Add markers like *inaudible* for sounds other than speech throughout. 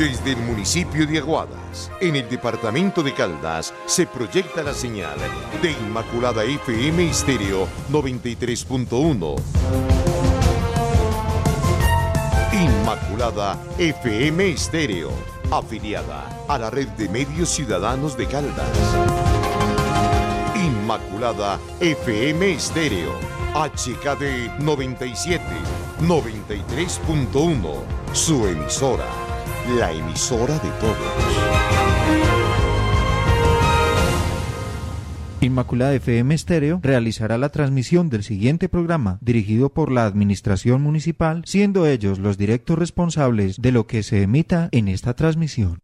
Desde el municipio de Aguadas, en el departamento de Caldas, se proyecta la señal de Inmaculada FM Estéreo 93.1. Inmaculada FM Estéreo, afiliada a la red de medios ciudadanos de Caldas. Inmaculada FM Estéreo, HKD 97, 93.1, su emisora la emisora de todos. Inmaculada FM Estéreo realizará la transmisión del siguiente programa dirigido por la Administración Municipal, siendo ellos los directos responsables de lo que se emita en esta transmisión.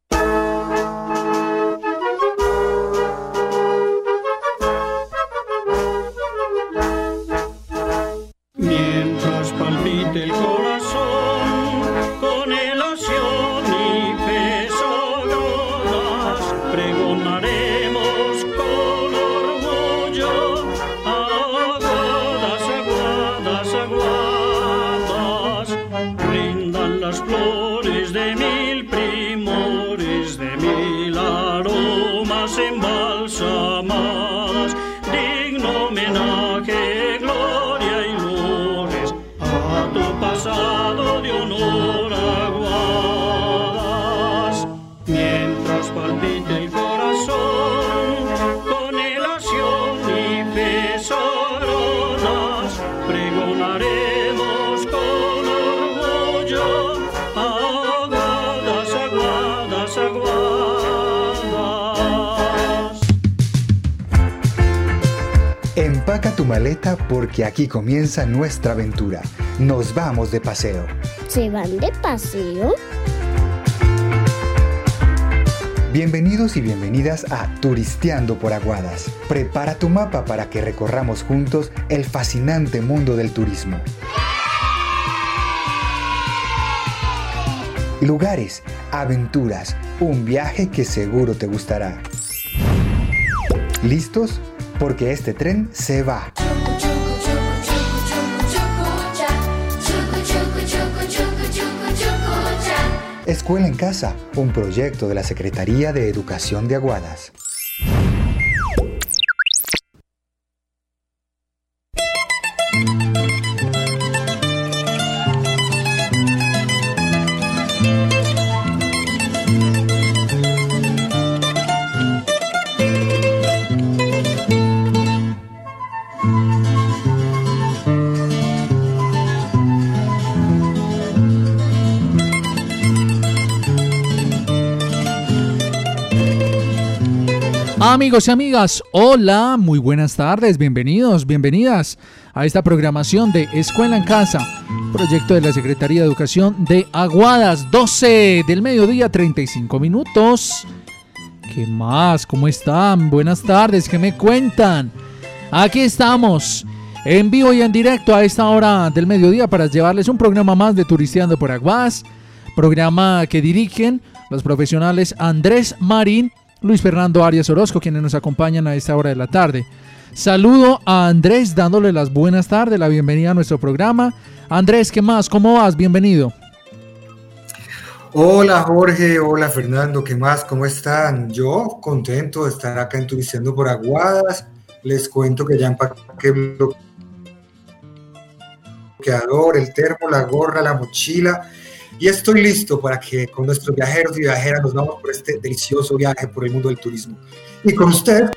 Porque aquí comienza nuestra aventura. Nos vamos de paseo. ¿Se van de paseo? Bienvenidos y bienvenidas a Turisteando por Aguadas. Prepara tu mapa para que recorramos juntos el fascinante mundo del turismo. Lugares, aventuras, un viaje que seguro te gustará. ¿Listos? porque este tren se va. Escuela en Casa, un proyecto de la Secretaría de Educación de Aguadas. Amigos y amigas, hola, muy buenas tardes, bienvenidos, bienvenidas a esta programación de Escuela en Casa, proyecto de la Secretaría de Educación de Aguadas, 12 del mediodía, 35 minutos. ¿Qué más? ¿Cómo están? Buenas tardes, ¿qué me cuentan? Aquí estamos, en vivo y en directo a esta hora del mediodía para llevarles un programa más de Turisteando por Aguadas, programa que dirigen los profesionales Andrés Marín Luis Fernando Arias Orozco, quienes nos acompañan a esta hora de la tarde. Saludo a Andrés dándole las buenas tardes, la bienvenida a nuestro programa. Andrés, ¿qué más? ¿Cómo vas? Bienvenido. Hola Jorge, hola Fernando, ¿qué más? ¿Cómo están? Yo contento de estar acá en Turistendo por Aguadas. Les cuento que ya empaqué bloqueador, el termo, la gorra, la mochila y estoy listo para que con nuestros viajeros y viajeras nos vamos por este delicioso viaje por el mundo del turismo. Y con usted.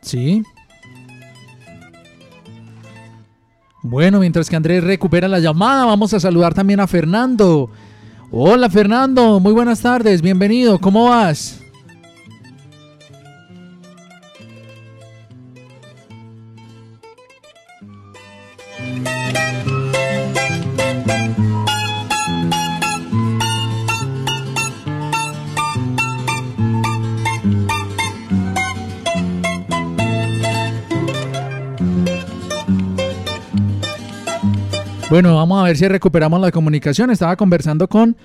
Sí. Bueno, mientras que Andrés recupera la llamada, vamos a saludar también a Fernando. Hola Fernando, muy buenas tardes, bienvenido, ¿cómo vas? Bueno, vamos a ver si recuperamos la comunicación. Estaba conversando con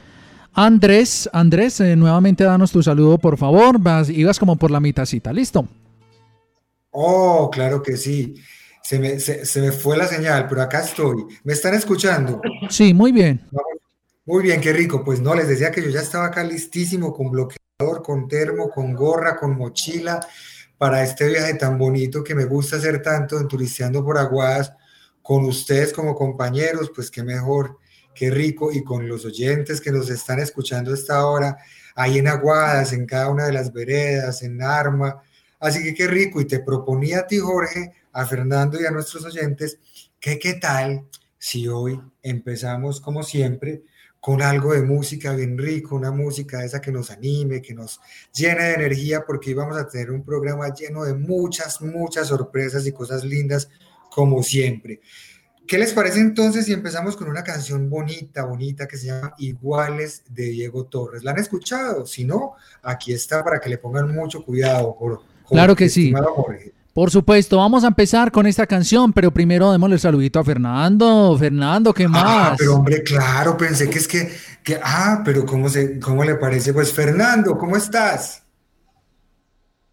Andrés. Andrés, eh, nuevamente danos tu saludo, por favor. Vas, ibas como por la mitacita, ¿listo? Oh, claro que sí. Se me, se, me fue la señal, pero acá estoy. ¿Me están escuchando? Sí, muy bien. Muy bien, qué rico. Pues no, les decía que yo ya estaba acá listísimo con bloqueador, con termo, con gorra, con mochila para este viaje tan bonito que me gusta hacer tanto en Turisteando por Aguadas con ustedes como compañeros, pues qué mejor, qué rico y con los oyentes que nos están escuchando esta hora ahí en Aguadas, en cada una de las veredas, en Arma. Así que qué rico. Y te proponía a ti, Jorge, a Fernando y a nuestros oyentes, que qué tal si hoy empezamos, como siempre, con algo de música bien rico, una música esa que nos anime, que nos llene de energía, porque íbamos a tener un programa lleno de muchas, muchas sorpresas y cosas lindas, como siempre. ¿Qué les parece entonces si empezamos con una canción bonita, bonita que se llama Iguales de Diego Torres? ¿La han escuchado? Si no, aquí está para que le pongan mucho cuidado. Por, claro que sí. Por supuesto, vamos a empezar con esta canción, pero primero démosle el saludito a Fernando. Fernando, ¿qué más? Ah, pero hombre, claro, pensé que es que, que ah, pero ¿cómo, se, ¿cómo le parece? Pues Fernando, ¿cómo estás?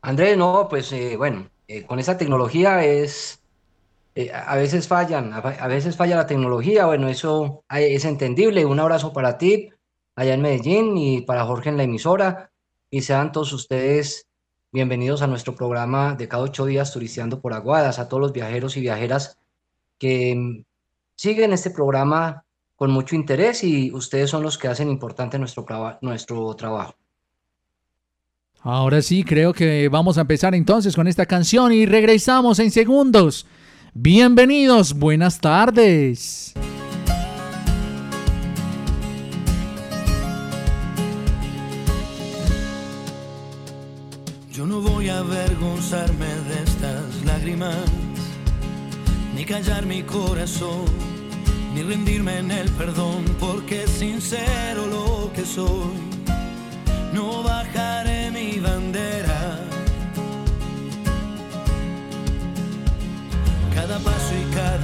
Andrés, no, pues eh, bueno, eh, con esa tecnología es eh, a veces fallan, a, veces falla la tecnología, bueno, eso es entendible. Un abrazo para ti allá en Medellín y para Jorge en la emisora y sean todos ustedes bienvenidos a nuestro programa de cada ocho días turisteando por Aguadas, a todos los viajeros y viajeras que mm, siguen este programa con mucho interés y ustedes son los que hacen importante nuestro, nuestro trabajo. Ahora sí, creo que vamos a empezar entonces con esta canción y regresamos en segundos. Bienvenidos, buenas tardes. Yo no voy a avergonzarme de estas lágrimas, ni callar mi corazón, ni rendirme en el perdón, porque sincero lo que soy. No bajaré mi bandera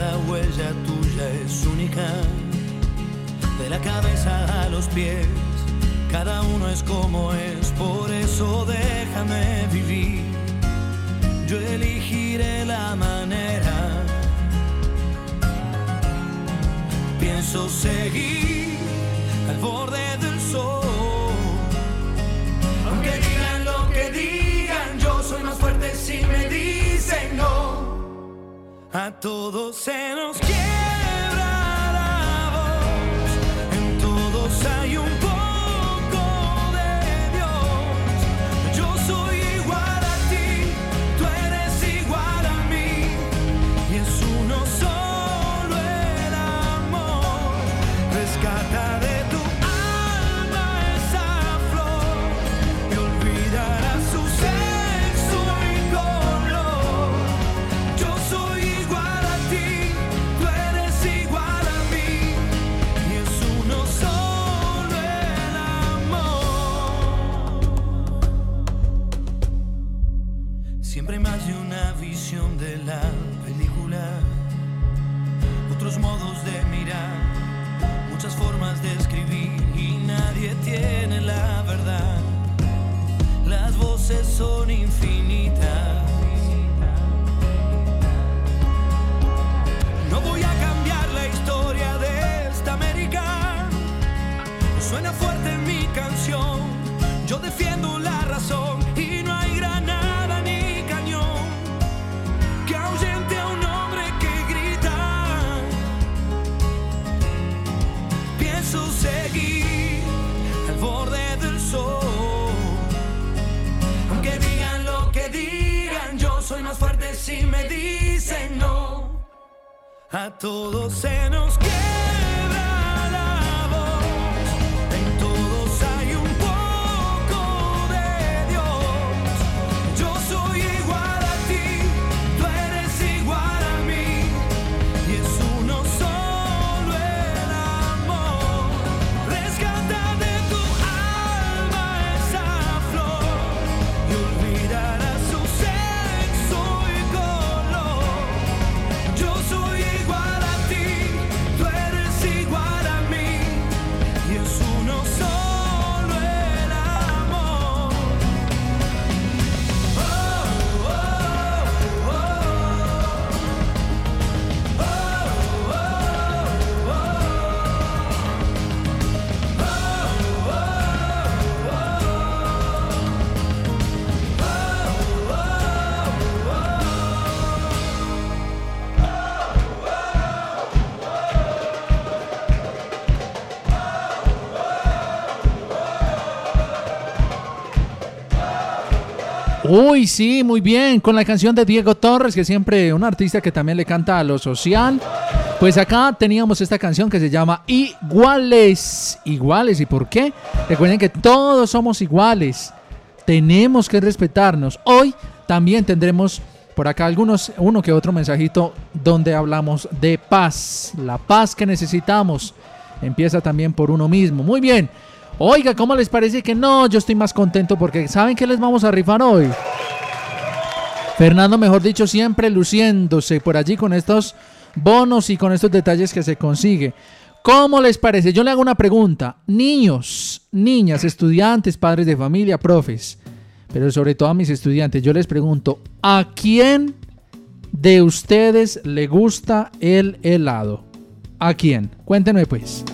cada huella tuya es única, de la cabeza a los pies, cada uno es como es, por eso déjame vivir. Yo elegiré la manera. Pienso seguir al borde del sol, aunque digan lo que digan, yo soy más fuerte si me dicen no. A todos se nos quiebra Uy, sí, muy bien, con la canción de Diego Torres, que siempre un artista que también le canta a lo social. Pues acá teníamos esta canción que se llama Iguales. Iguales, ¿y por qué? Recuerden que todos somos iguales. Tenemos que respetarnos. Hoy también tendremos por acá algunos, uno que otro mensajito donde hablamos de paz. La paz que necesitamos empieza también por uno mismo. Muy bien. Oiga, ¿cómo les parece que no? Yo estoy más contento porque ¿saben qué les vamos a rifar hoy? Fernando, mejor dicho, siempre luciéndose por allí con estos bonos y con estos detalles que se consigue. ¿Cómo les parece? Yo le hago una pregunta. Niños, niñas, estudiantes, padres de familia, profes, pero sobre todo a mis estudiantes, yo les pregunto, ¿a quién de ustedes le gusta el helado? ¿A quién? Cuéntenme pues.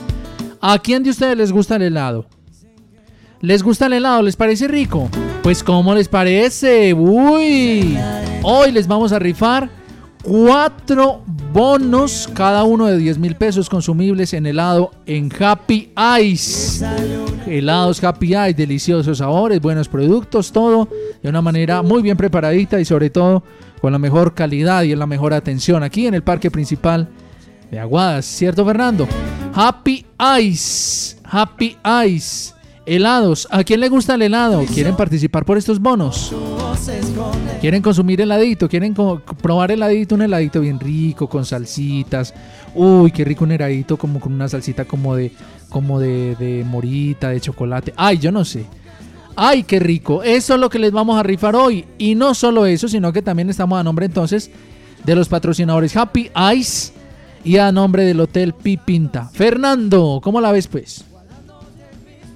¿A quién de ustedes les gusta el helado? ¿Les gusta el helado? ¿Les parece rico? Pues ¿cómo les parece? Uy. Hoy les vamos a rifar cuatro bonos, cada uno de 10 mil pesos consumibles en helado en Happy Ice. Helados Happy Ice, deliciosos sabores, buenos productos, todo de una manera muy bien preparadita y sobre todo con la mejor calidad y en la mejor atención aquí en el parque principal de Aguadas, ¿cierto Fernando? Happy Ice, Happy Ice. Helados, ¿a quién le gusta el helado? ¿Quieren participar por estos bonos? ¿Quieren consumir heladito? ¿Quieren probar heladito? Un heladito bien rico, con salsitas. Uy, qué rico un heladito como con una salsita como de, como de, de morita, de chocolate. Ay, yo no sé. Ay, qué rico. Eso es lo que les vamos a rifar hoy. Y no solo eso, sino que también estamos a nombre entonces de los patrocinadores Happy Ice y a nombre del Hotel Pipinta. Fernando, ¿cómo la ves pues?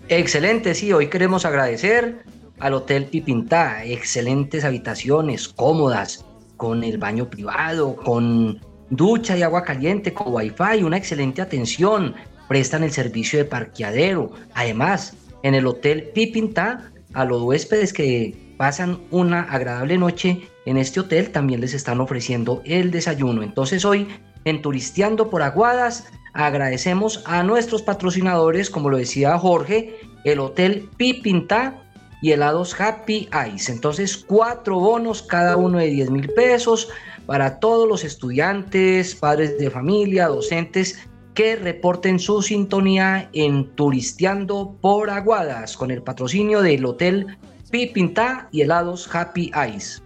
Excelente, sí, hoy queremos agradecer al Hotel Pipintá, excelentes habitaciones, cómodas, con el baño privado, con ducha y agua caliente, con wifi, una excelente atención, prestan el servicio de parqueadero. Además, en el Hotel Pipintá, a los huéspedes que pasan una agradable noche en este hotel, también les están ofreciendo el desayuno. Entonces hoy, en Turisteando por Aguadas, agradecemos a nuestros patrocinadores, como lo decía Jorge, el Hotel Pipintá y helados Happy Ice. Entonces, cuatro bonos, cada uno de 10 mil pesos, para todos los estudiantes, padres de familia, docentes que reporten su sintonía en Turisteando por Aguadas con el patrocinio del Hotel Pipintá y helados Happy Ice.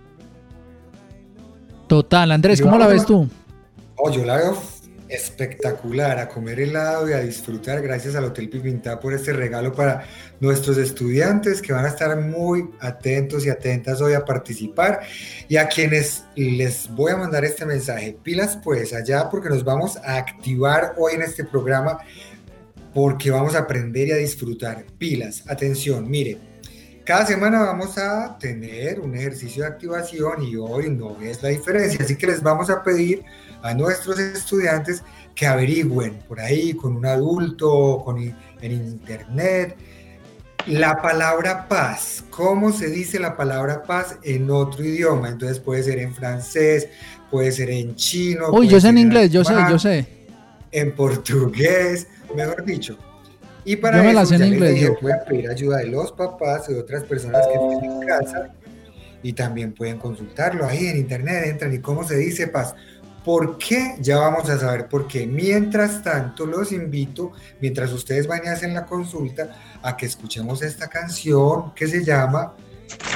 Total, Andrés, ¿cómo la ves tú? Oh, yo la veo espectacular, a comer helado y a disfrutar gracias al Hotel Pipintá por este regalo para nuestros estudiantes que van a estar muy atentos y atentas hoy a participar y a quienes les voy a mandar este mensaje. Pilas pues allá porque nos vamos a activar hoy en este programa porque vamos a aprender y a disfrutar. Pilas, atención, mire. Cada semana vamos a tener un ejercicio de activación y hoy no es la diferencia, así que les vamos a pedir a nuestros estudiantes que averigüen por ahí con un adulto, con, en internet, la palabra paz. ¿Cómo se dice la palabra paz en otro idioma? Entonces puede ser en francés, puede ser en chino. Uy, yo sé en inglés, yo sé, yo sé. En portugués, mejor dicho. Y para Yo me eso les inglés, dije, yo. pueden pedir ayuda de los papás y de otras personas que estén en casa y también pueden consultarlo ahí en internet, entran y cómo se dice paz. ¿Por qué? Ya vamos a saber por qué. Mientras tanto, los invito, mientras ustedes van y hacen la consulta, a que escuchemos esta canción que se llama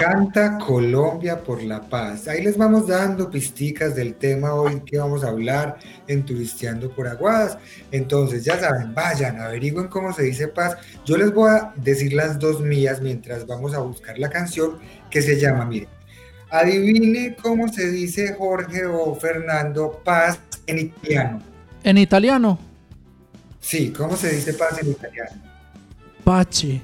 Canta Colombia por la Paz. Ahí les vamos dando pisticas del tema hoy que vamos a hablar en Turisteando por Aguadas. Entonces, ya saben, vayan, averigüen cómo se dice paz. Yo les voy a decir las dos mías mientras vamos a buscar la canción que se llama, miren, adivine cómo se dice Jorge o Fernando paz en italiano. En italiano, Sí, ¿cómo se dice paz en italiano? Pache.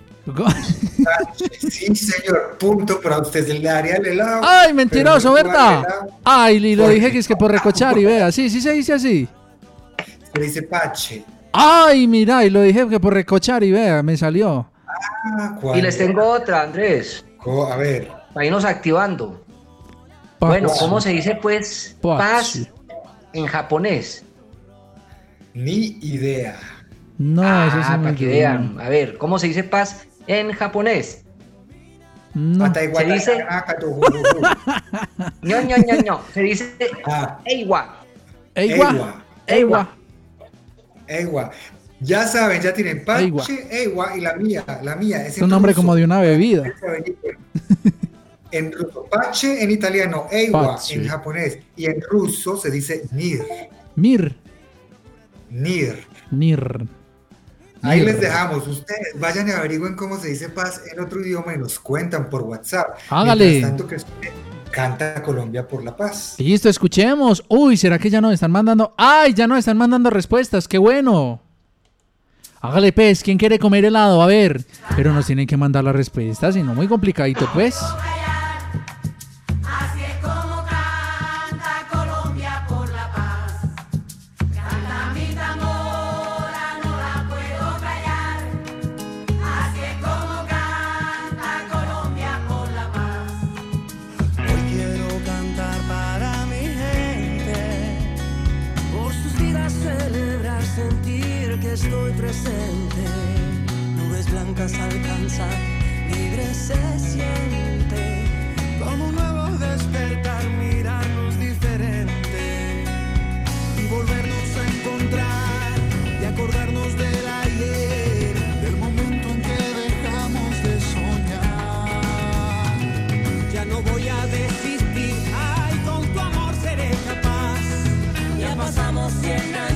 Sí, señor, punto para ustedes el área del helado. Ay, mentiroso, ¿verdad? Ay, y lo dije que es que por recochar y vea, sí, sí se dice así. Se dice pache. Ay, mira, y lo dije que por recochar y vea, me salió. Ah, Y ¿cuál? les tengo otra, Andrés, Co- A ver, para irnos activando. Bueno, ¿cómo se dice pues paz en japonés? ni idea. No, eso ah, me para que vean. A ver, ¿cómo se dice paz en japonés? No. Se dice- *laughs* ño, ño, ño, ño. Se dice Ah, Eiwa. Eigua. Eigua. Eigua. Egua. Ya saben, ya tienen Eigua. Pache, Egua y la mía. La mía es Es un nombre como de una bebida. *laughs* En ruso, Pache en italiano, Eiwa Pache. en japonés y en ruso se dice Nir. Mir. Nir. Nir. Ahí les dejamos. Ustedes vayan y averigüen cómo se dice paz en otro idioma y nos cuentan por WhatsApp. Hágale. Tanto que canta Colombia por la paz. Listo, escuchemos. Uy, ¿será que ya nos están mandando? ¡Ay, ya nos están mandando respuestas! ¡Qué bueno! Hágale, pez, ¿quién quiere comer helado? A ver. Pero nos tienen que mandar las respuestas, si no, muy complicadito, pues. Nubes blancas alcanzan, libre se siente. Como un nuevo despertar, mirarnos diferente. Y volvernos a encontrar y acordarnos del ayer. Del momento en que dejamos de soñar. Ya no voy a desistir, ay, con tu amor seré capaz. Ya pasamos 100 años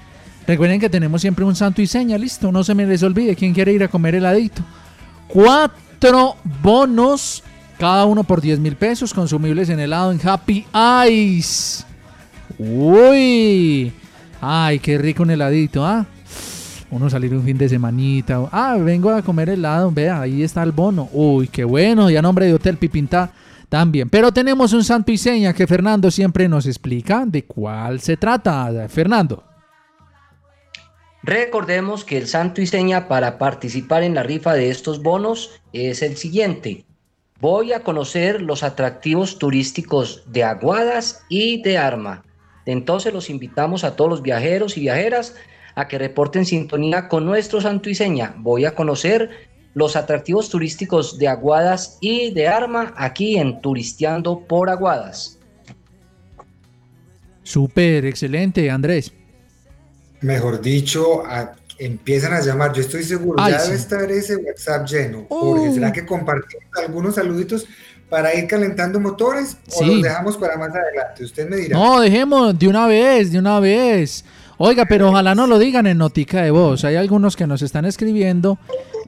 recuerden que tenemos siempre un santo y seña, listo, no se me les olvide, ¿quién quiere ir a comer heladito? Cuatro bonos, cada uno por 10 mil pesos, consumibles en helado en Happy Ice. Uy, ay, qué rico un heladito, ¿ah? Uno salir un fin de semanita. Ah, vengo a comer helado, vea, ahí está el bono. Uy, qué bueno, y a nombre de Hotel Pipinta también. Pero tenemos un santo y seña que Fernando siempre nos explica de cuál se trata. Fernando. Recordemos que el santo y seña para participar en la rifa de estos bonos es el siguiente. Voy a conocer los atractivos turísticos de Aguadas y de Arma. Entonces los invitamos a todos los viajeros y viajeras a que reporten sintonía con nuestro santo y seña. Voy a conocer los atractivos turísticos de Aguadas y de Arma aquí en Turisteando por Aguadas. Súper, excelente, Andrés. Mejor dicho, a- empiezan a llamar. Yo estoy seguro, Ay, ya sí. debe estar ese WhatsApp lleno. Jorge, Uh. ¿será que compartimos algunos saluditos para ir calentando motores o los dejamos para más adelante? Usted me dirá. No, dejemos de una vez, de una vez. Oiga, pero ojalá no lo digan en notica de voz. Hay algunos que nos están escribiendo,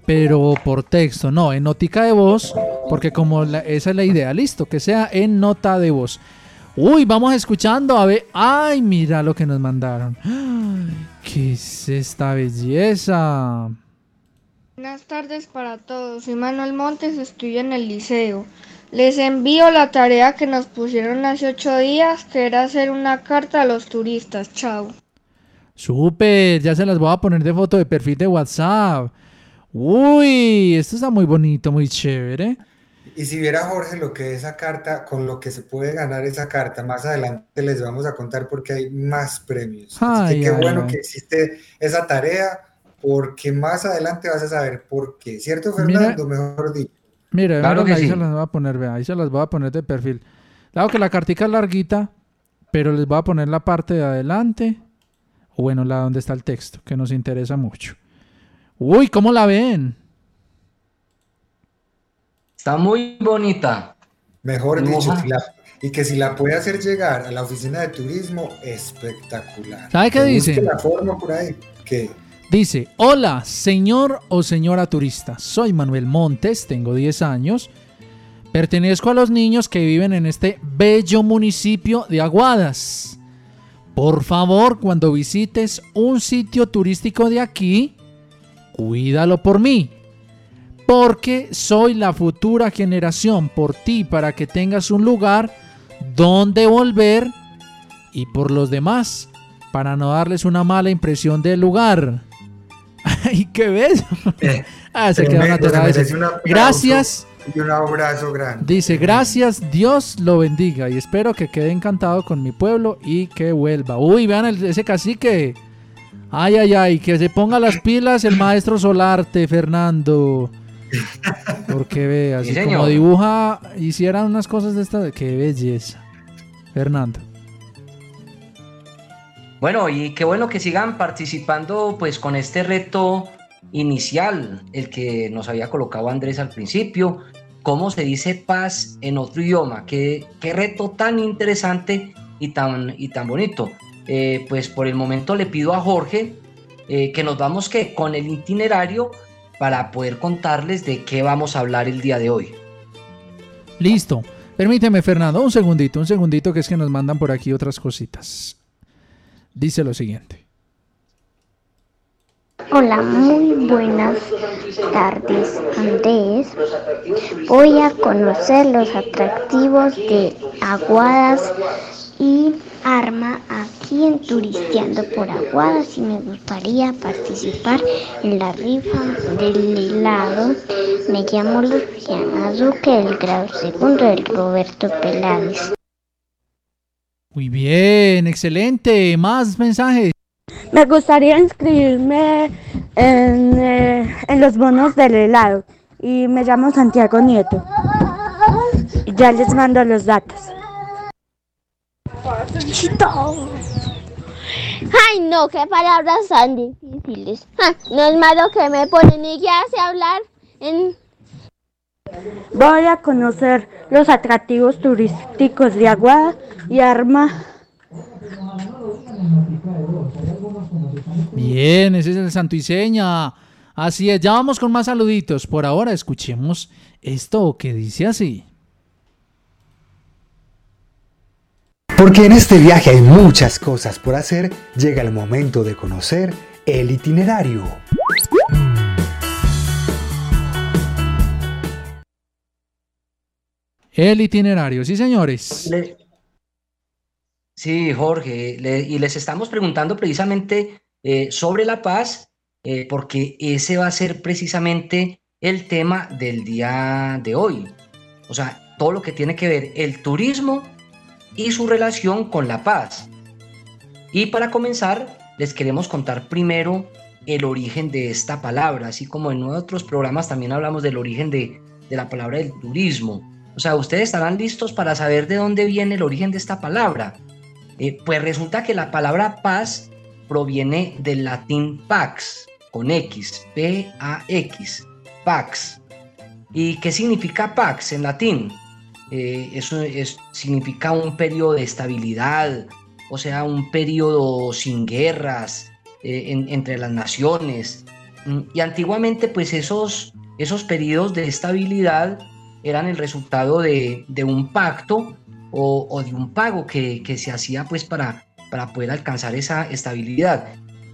pero por texto. No, en notica de voz, porque como la- esa es la idea, listo, que sea en nota de voz. Uy, vamos escuchando, a ver. Ay, mira lo que nos mandaron. *gasps* ¿Qué es esta belleza? Buenas tardes para todos. Soy Manuel Montes, estudio en el liceo. Les envío la tarea que nos pusieron hace ocho días, que era hacer una carta a los turistas. Chao. Súper, ya se las voy a poner de foto de perfil de WhatsApp. Uy, esto está muy bonito, muy chévere. Y si viera Jorge lo que esa carta, con lo que se puede ganar esa carta, más adelante les vamos a contar porque hay más premios. Así que qué bueno que existe esa tarea, porque más adelante vas a saber por qué. ¿Cierto, Fernando? Mejor dicho. Mire, ahí se las voy a poner, vea, ahí se las voy a poner de perfil. Claro que la cartica es larguita, pero les voy a poner la parte de adelante, o bueno, la donde está el texto, que nos interesa mucho. Uy, ¿cómo la ven? Está muy bonita. Mejor dicho, y que si la puede hacer llegar a la oficina de turismo, espectacular. ¿Sabe qué dice? La forma por ahí. que Dice, hola, señor o señora turista. Soy Manuel Montes, tengo 10 años. Pertenezco a los niños que viven en este bello municipio de Aguadas. Por favor, cuando visites un sitio turístico de aquí, cuídalo por mí porque soy la futura generación por ti para que tengas un lugar donde volver y por los demás para no darles una mala impresión del lugar. *laughs* ¡Ay, qué bello! Eh, *laughs* ah, se quedó Gracias. Y un abrazo grande. Dice, gracias, Dios lo bendiga y espero que quede encantado con mi pueblo y que vuelva. Uy, vean ese cacique. Ay, ay, ay, que se ponga las pilas el maestro Solarte, Fernando. Porque ve, así como dibuja, hicieran unas cosas de esta, qué belleza. Fernando. Bueno, y qué bueno que sigan participando pues con este reto inicial, el que nos había colocado Andrés al principio, cómo se dice paz en otro idioma, qué, qué reto tan interesante y tan, y tan bonito. Eh, pues por el momento le pido a Jorge eh, que nos vamos que con el itinerario para poder contarles de qué vamos a hablar el día de hoy. Listo. Permíteme, Fernando, un segundito, un segundito que es que nos mandan por aquí otras cositas. Dice lo siguiente. Hola, muy buenas tardes, Andrés. Voy a conocer los atractivos de Aguadas y Arma aquí en Turisteando por Aguadas y me gustaría participar en la rifa del helado. Me llamo Luciana Duque del grado segundo del Roberto Peláez. Muy bien, excelente. Más mensajes. Me gustaría inscribirme en, eh, en los bonos del helado y me llamo Santiago Nieto. Ya les mando los datos. Ay, no, qué palabras tan difíciles. no es malo que me ponen y ya sé hablar en... Voy a conocer los atractivos turísticos de Aguada y Arma. Bien, ese es el Santo Iseña. Así es, ya vamos con más saluditos. Por ahora escuchemos esto que dice así. Porque en este viaje hay muchas cosas por hacer, llega el momento de conocer el itinerario. El itinerario, sí señores. Sí, Jorge, y les estamos preguntando precisamente eh, sobre la paz, eh, porque ese va a ser precisamente el tema del día de hoy. O sea, todo lo que tiene que ver el turismo y su relación con la paz. Y para comenzar, les queremos contar primero el origen de esta palabra, así como en otros programas también hablamos del origen de, la palabra del turismo. O sea, ustedes estarán listos para saber de dónde viene el origen de esta palabra. Eh, pues resulta que la palabra paz proviene del latín pax, con X, P-A-X, pax. ¿Y qué significa pax en latín? Eh, eso significa un periodo de estabilidad, o sea, un periodo sin guerras eh, entre las naciones. Mm, y antiguamente, pues esos, esos periodos de estabilidad eran el resultado de, un pacto o, de un pago que, se hacía pues para, para poder alcanzar esa estabilidad.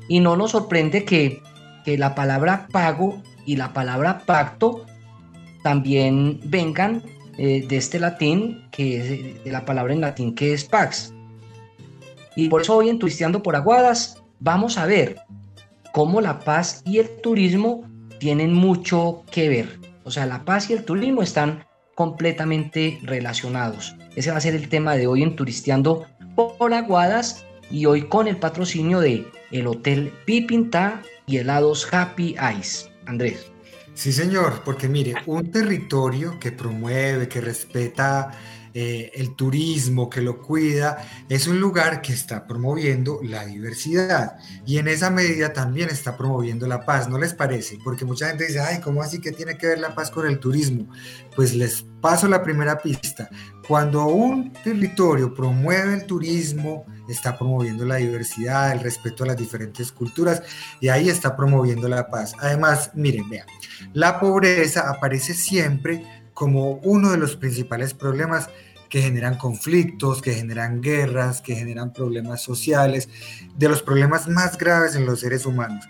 Y no nos sorprende que, que la palabra pago y la palabra pacto también vengan eh, de este latín, que es de la palabra en latín que es pax. Y por eso hoy en Turisteando por Aguadas vamos a ver cómo la paz y el turismo tienen mucho que ver. O sea, la paz y el turismo están completamente relacionados. Ese va a ser el tema de hoy en Turisteando por Aguadas y hoy con el patrocinio de el Hotel Pipinta y helados Happy Ice. Andrés. Sí, señor, porque mire, un territorio que promueve, que respeta eh, el turismo, que lo cuida, es un lugar que está promoviendo la diversidad y en esa medida también está promoviendo la paz, ¿no les parece? Porque mucha gente dice, ay, ¿cómo así que tiene que ver la paz con el turismo? Pues les paso la primera pista. Cuando un territorio promueve el turismo, está promoviendo la diversidad, el respeto a las diferentes culturas y ahí está promoviendo la paz. Además, miren, vean, la pobreza aparece siempre como uno de los principales problemas que generan conflictos, que generan guerras, que generan problemas sociales, de los problemas más graves en los seres humanos.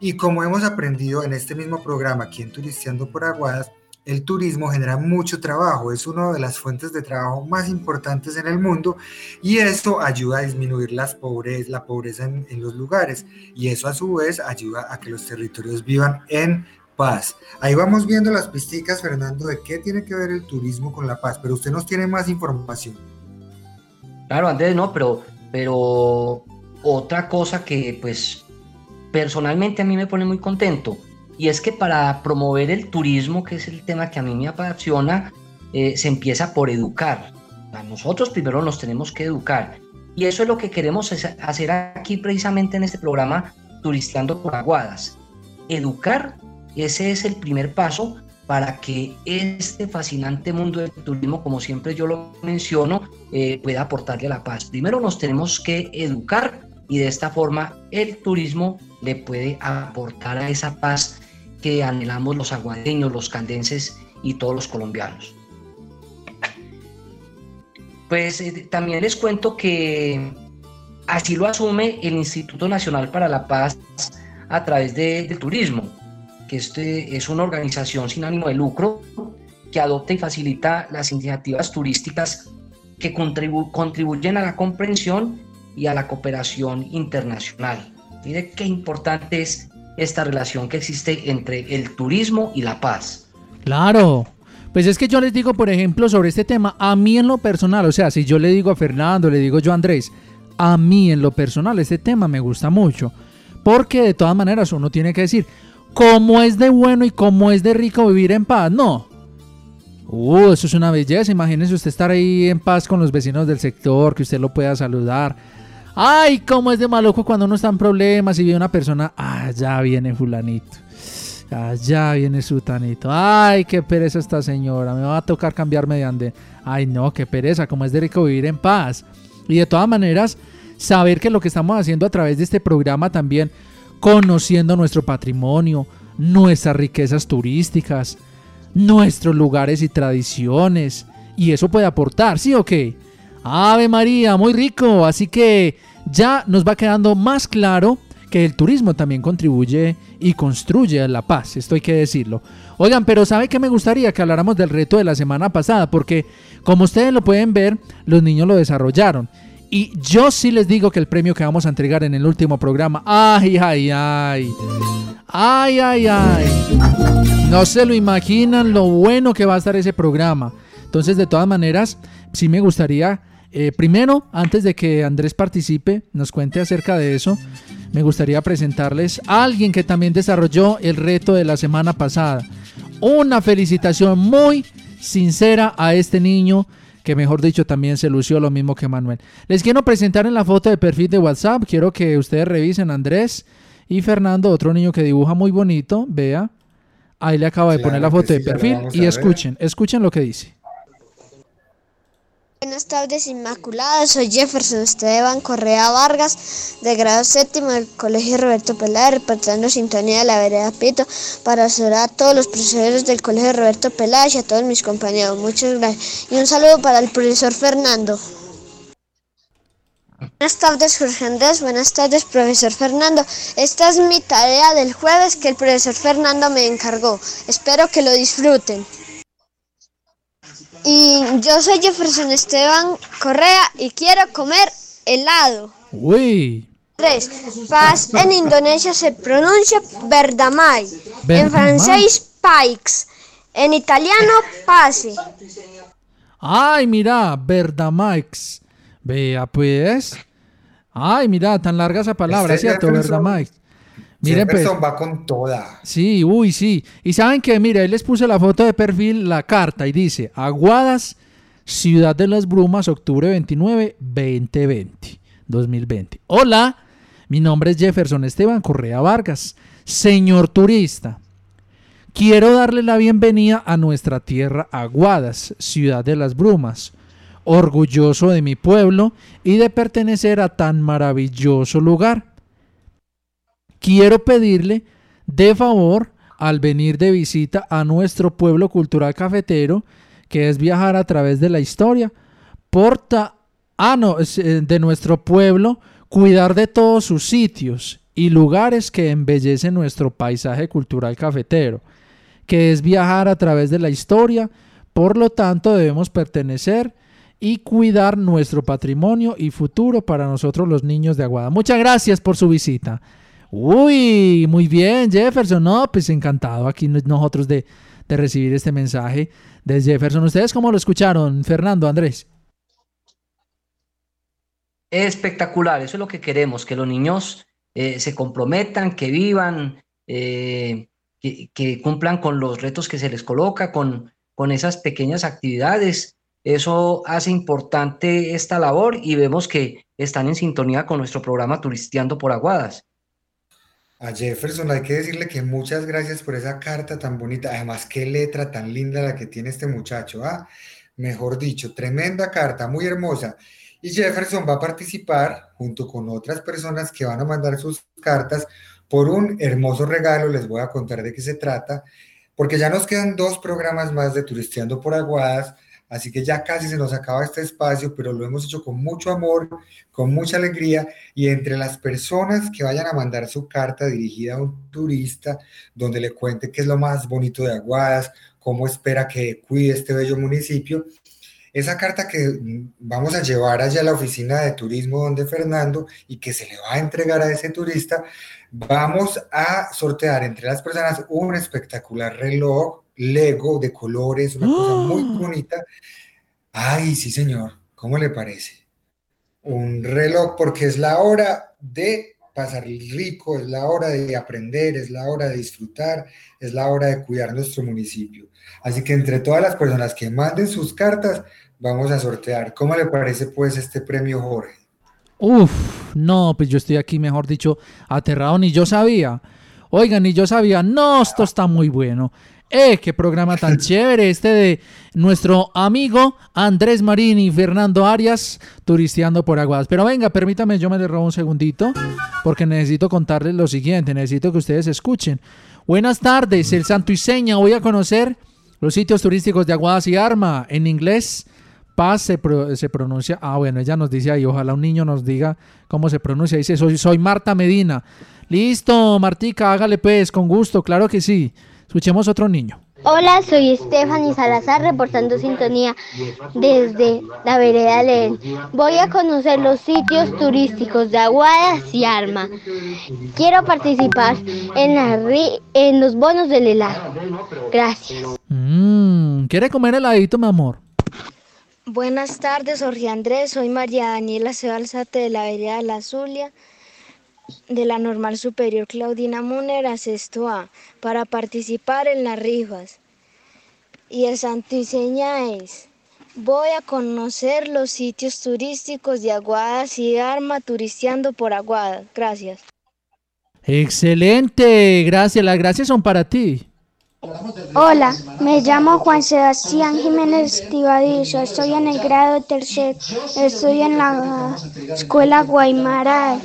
Y como hemos aprendido en este mismo programa aquí en Turisteando por Aguadas, el turismo genera mucho trabajo, es una de las fuentes de trabajo más importantes en el mundo y esto ayuda a disminuir las pobres, la pobreza en, en los lugares y eso a su vez ayuda a que los territorios vivan en paz. Ahí vamos viendo las pisticas, Fernando, de qué tiene que ver el turismo con la paz, pero usted nos tiene más información. Claro, Andrés, no, pero, pero otra cosa que pues personalmente a mí me pone muy contento, y es que para promover el turismo, que es el tema que a mí me apasiona, eh, se empieza por educar. nosotros primero nos tenemos que educar. Y eso es lo que queremos hacer aquí precisamente en este programa Turisteando por Aguadas. Educar ese es el primer paso para que este fascinante mundo del turismo, como siempre yo lo menciono, eh, pueda aportarle a la paz. Primero nos tenemos que educar y de esta forma el turismo le puede aportar a esa paz que anhelamos los aguadeños, los candenses y todos los colombianos. Pues eh, también les cuento que así lo asume el Instituto Nacional para la Paz a través del turismo que este es una organización sin ánimo de lucro que adopta y facilita las iniciativas turísticas que contribuyen a la comprensión y a la cooperación internacional. Mire qué importante es esta relación que existe entre el turismo y la paz. Claro. Pues es que yo les digo, por ejemplo, sobre este tema, a mí en lo personal, o sea, si yo le digo a Fernando, le digo yo a Andrés, a mí en lo personal este tema me gusta mucho, porque de todas maneras uno tiene que decir, cómo es de bueno y cómo es de rico vivir en paz. No. Uh, eso es una belleza. Imagínese usted estar ahí en paz con los vecinos del sector, que usted lo pueda saludar. Ay, cómo es de maluco cuando uno está en problemas y ve una persona. Ah, ya viene fulanito. Allá viene sutanito. Ay, qué pereza esta señora. Me va a tocar cambiarme de. Ay, no, qué pereza. Cómo es de rico vivir en paz. Y de todas maneras, saber que lo que estamos haciendo a través de este programa también conociendo nuestro patrimonio, nuestras riquezas turísticas, nuestros lugares y tradiciones. Y eso puede aportar, ¿sí o qué? Ave María, muy rico. Así que ya nos va quedando más claro que el turismo también contribuye y construye la paz, esto hay que decirlo. Oigan, pero ¿sabe qué me gustaría que habláramos del reto de la semana pasada? Porque como ustedes lo pueden ver, los niños lo desarrollaron. Y yo sí les digo que el premio que vamos a entregar en el último programa, ay, ay, ay, ay, ay, ay, no se lo imaginan lo bueno que va a estar ese programa. Entonces, de todas maneras, sí me gustaría, eh, primero, antes de que Andrés participe, nos cuente acerca de eso, me gustaría presentarles a alguien que también desarrolló el reto de la semana pasada. Una felicitación muy sincera a este niño que mejor dicho también se lució lo mismo que Manuel. Les quiero presentar en la foto de perfil de WhatsApp, quiero que ustedes revisen Andrés y Fernando, otro niño que dibuja muy bonito, vea, ahí le acabo de poner la foto de perfil y escuchen, escuchen lo que dice. Buenas tardes, Inmaculada. Soy Jefferson Esteban Correa Vargas, de grado séptimo del Colegio Roberto Peláez, reportando sintonía de la vereda Pito para saludar a todos los profesores del Colegio Roberto Peláez y a todos mis compañeros. Muchas gracias. Y un saludo para el profesor Fernando. Buenas tardes, Jorge Andrés. Buenas tardes, profesor Fernando. Esta es mi tarea del jueves que el profesor Fernando me encargó. Espero que lo disfruten. Y yo soy Jefferson Esteban Correa y quiero comer helado. Uy. 3. Paz en Indonesia se pronuncia Verdamai. En francés, Pikes. En italiano, pase. Ay, mira, Verdamax. Vea, pues. Ay, mira, tan larga esa palabra, Este ¿cierto? Jefferson- Miren, pues. Jefferson va con toda. Sí, uy, sí. Y saben que, mire, ahí les puse la foto de perfil, la carta, y dice, Aguadas, Ciudad de las Brumas, octubre 29, 2020, 2020. Hola, mi nombre es Jefferson Esteban Correa Vargas, señor turista. Quiero darle la bienvenida a nuestra tierra Aguadas, Ciudad de las Brumas. Orgulloso de mi pueblo y de pertenecer a tan maravilloso lugar quiero pedirle de favor al venir de visita a nuestro pueblo cultural cafetero, que es viajar a través de la historia, porta, ah eh, de nuestro pueblo, cuidar de todos sus sitios y lugares que embellecen nuestro paisaje cultural cafetero, que es viajar a través de la historia, por lo tanto debemos pertenecer y cuidar nuestro patrimonio y futuro para nosotros los niños de Aguada. Muchas gracias por su visita. Uy, muy bien, Jefferson. No, pues encantado aquí no- nosotros de, de recibir este mensaje de Jefferson. ¿Ustedes cómo lo escucharon, Fernando, Andrés? Espectacular, eso es lo que queremos, que los niños eh, se comprometan, que vivan, eh, que, que cumplan con los retos que se les coloca, con, con esas pequeñas actividades. Eso hace importante esta labor y vemos que están en sintonía con nuestro programa Turisteando por Aguadas. A Jefferson hay que decirle que muchas gracias por esa carta tan bonita. Además, qué letra tan linda la que tiene este muchacho, ¿ah? Mejor dicho, tremenda carta, muy hermosa. Y Jefferson va a participar junto con otras personas que van a mandar sus cartas por un hermoso regalo. Les voy a contar de qué se trata, porque ya nos quedan dos programas más de Turisteando por Aguadas. Así que ya casi se nos acaba este espacio, pero lo hemos hecho con mucho amor, con mucha alegría. Y entre las personas que vayan a mandar su carta dirigida a un turista, donde le cuente qué es lo más bonito de Aguadas, cómo espera que cuide este bello municipio, esa carta que vamos a llevar allá a la oficina de turismo donde Fernando y que se le va a entregar a ese turista, vamos a sortear entre las personas un espectacular reloj Lego de colores, una cosa muy bonita. Ay, sí, señor, ¿cómo le parece? Un reloj porque es la hora de pasar rico, es la hora de aprender, es la hora de disfrutar, es la hora de cuidar nuestro municipio. Así que entre todas las personas que manden sus cartas, vamos a sortear. ¿Cómo le parece pues este premio, Jorge? Uf, no, pues yo estoy aquí, mejor dicho, aterrado, ni yo sabía. Oigan, ni yo sabía, no, esto está muy bueno. Eh, qué programa tan *laughs* chévere este de nuestro amigo Andrés Marín y Fernando Arias turisteando por Aguadas. Pero venga, permítame, yo me le robo un segundito porque necesito contarles lo siguiente, necesito que ustedes escuchen. Buenas tardes, el Santo y Seña, voy a conocer los sitios turísticos de Aguadas y Arma en inglés. Paz se, pro- se pronuncia. Ah, bueno, ella nos dice ahí, ojalá un niño nos diga cómo se pronuncia. Dice, soy, soy Marta Medina. Listo, Martica, hágale pues, con gusto, claro que sí. Escuchemos otro niño. Hola, soy Stephanie Salazar reportando sintonía desde la vereda León. Voy a conocer los sitios turísticos de Aguadas y Arma. Quiero participar en, la ri- en los bonos del helado. Gracias. Mm, ¿Quiere comer heladito, mi amor? Buenas tardes, Jorge Andrés. Soy María Daniela Cebalzate de la vereda de la Zulia, de la Normal Superior Claudina Múnera, sexto A, para participar en las rifas. Y el santo y seña es, voy a conocer los sitios turísticos de Aguadas y Arma turisteando por Aguadas. Gracias. Excelente, gracias, las gracias son para ti. Hola, me llamo Juan Sebastián Jiménez Tivadillo, estoy en el grado tercero, estoy en la escuela Guaymara.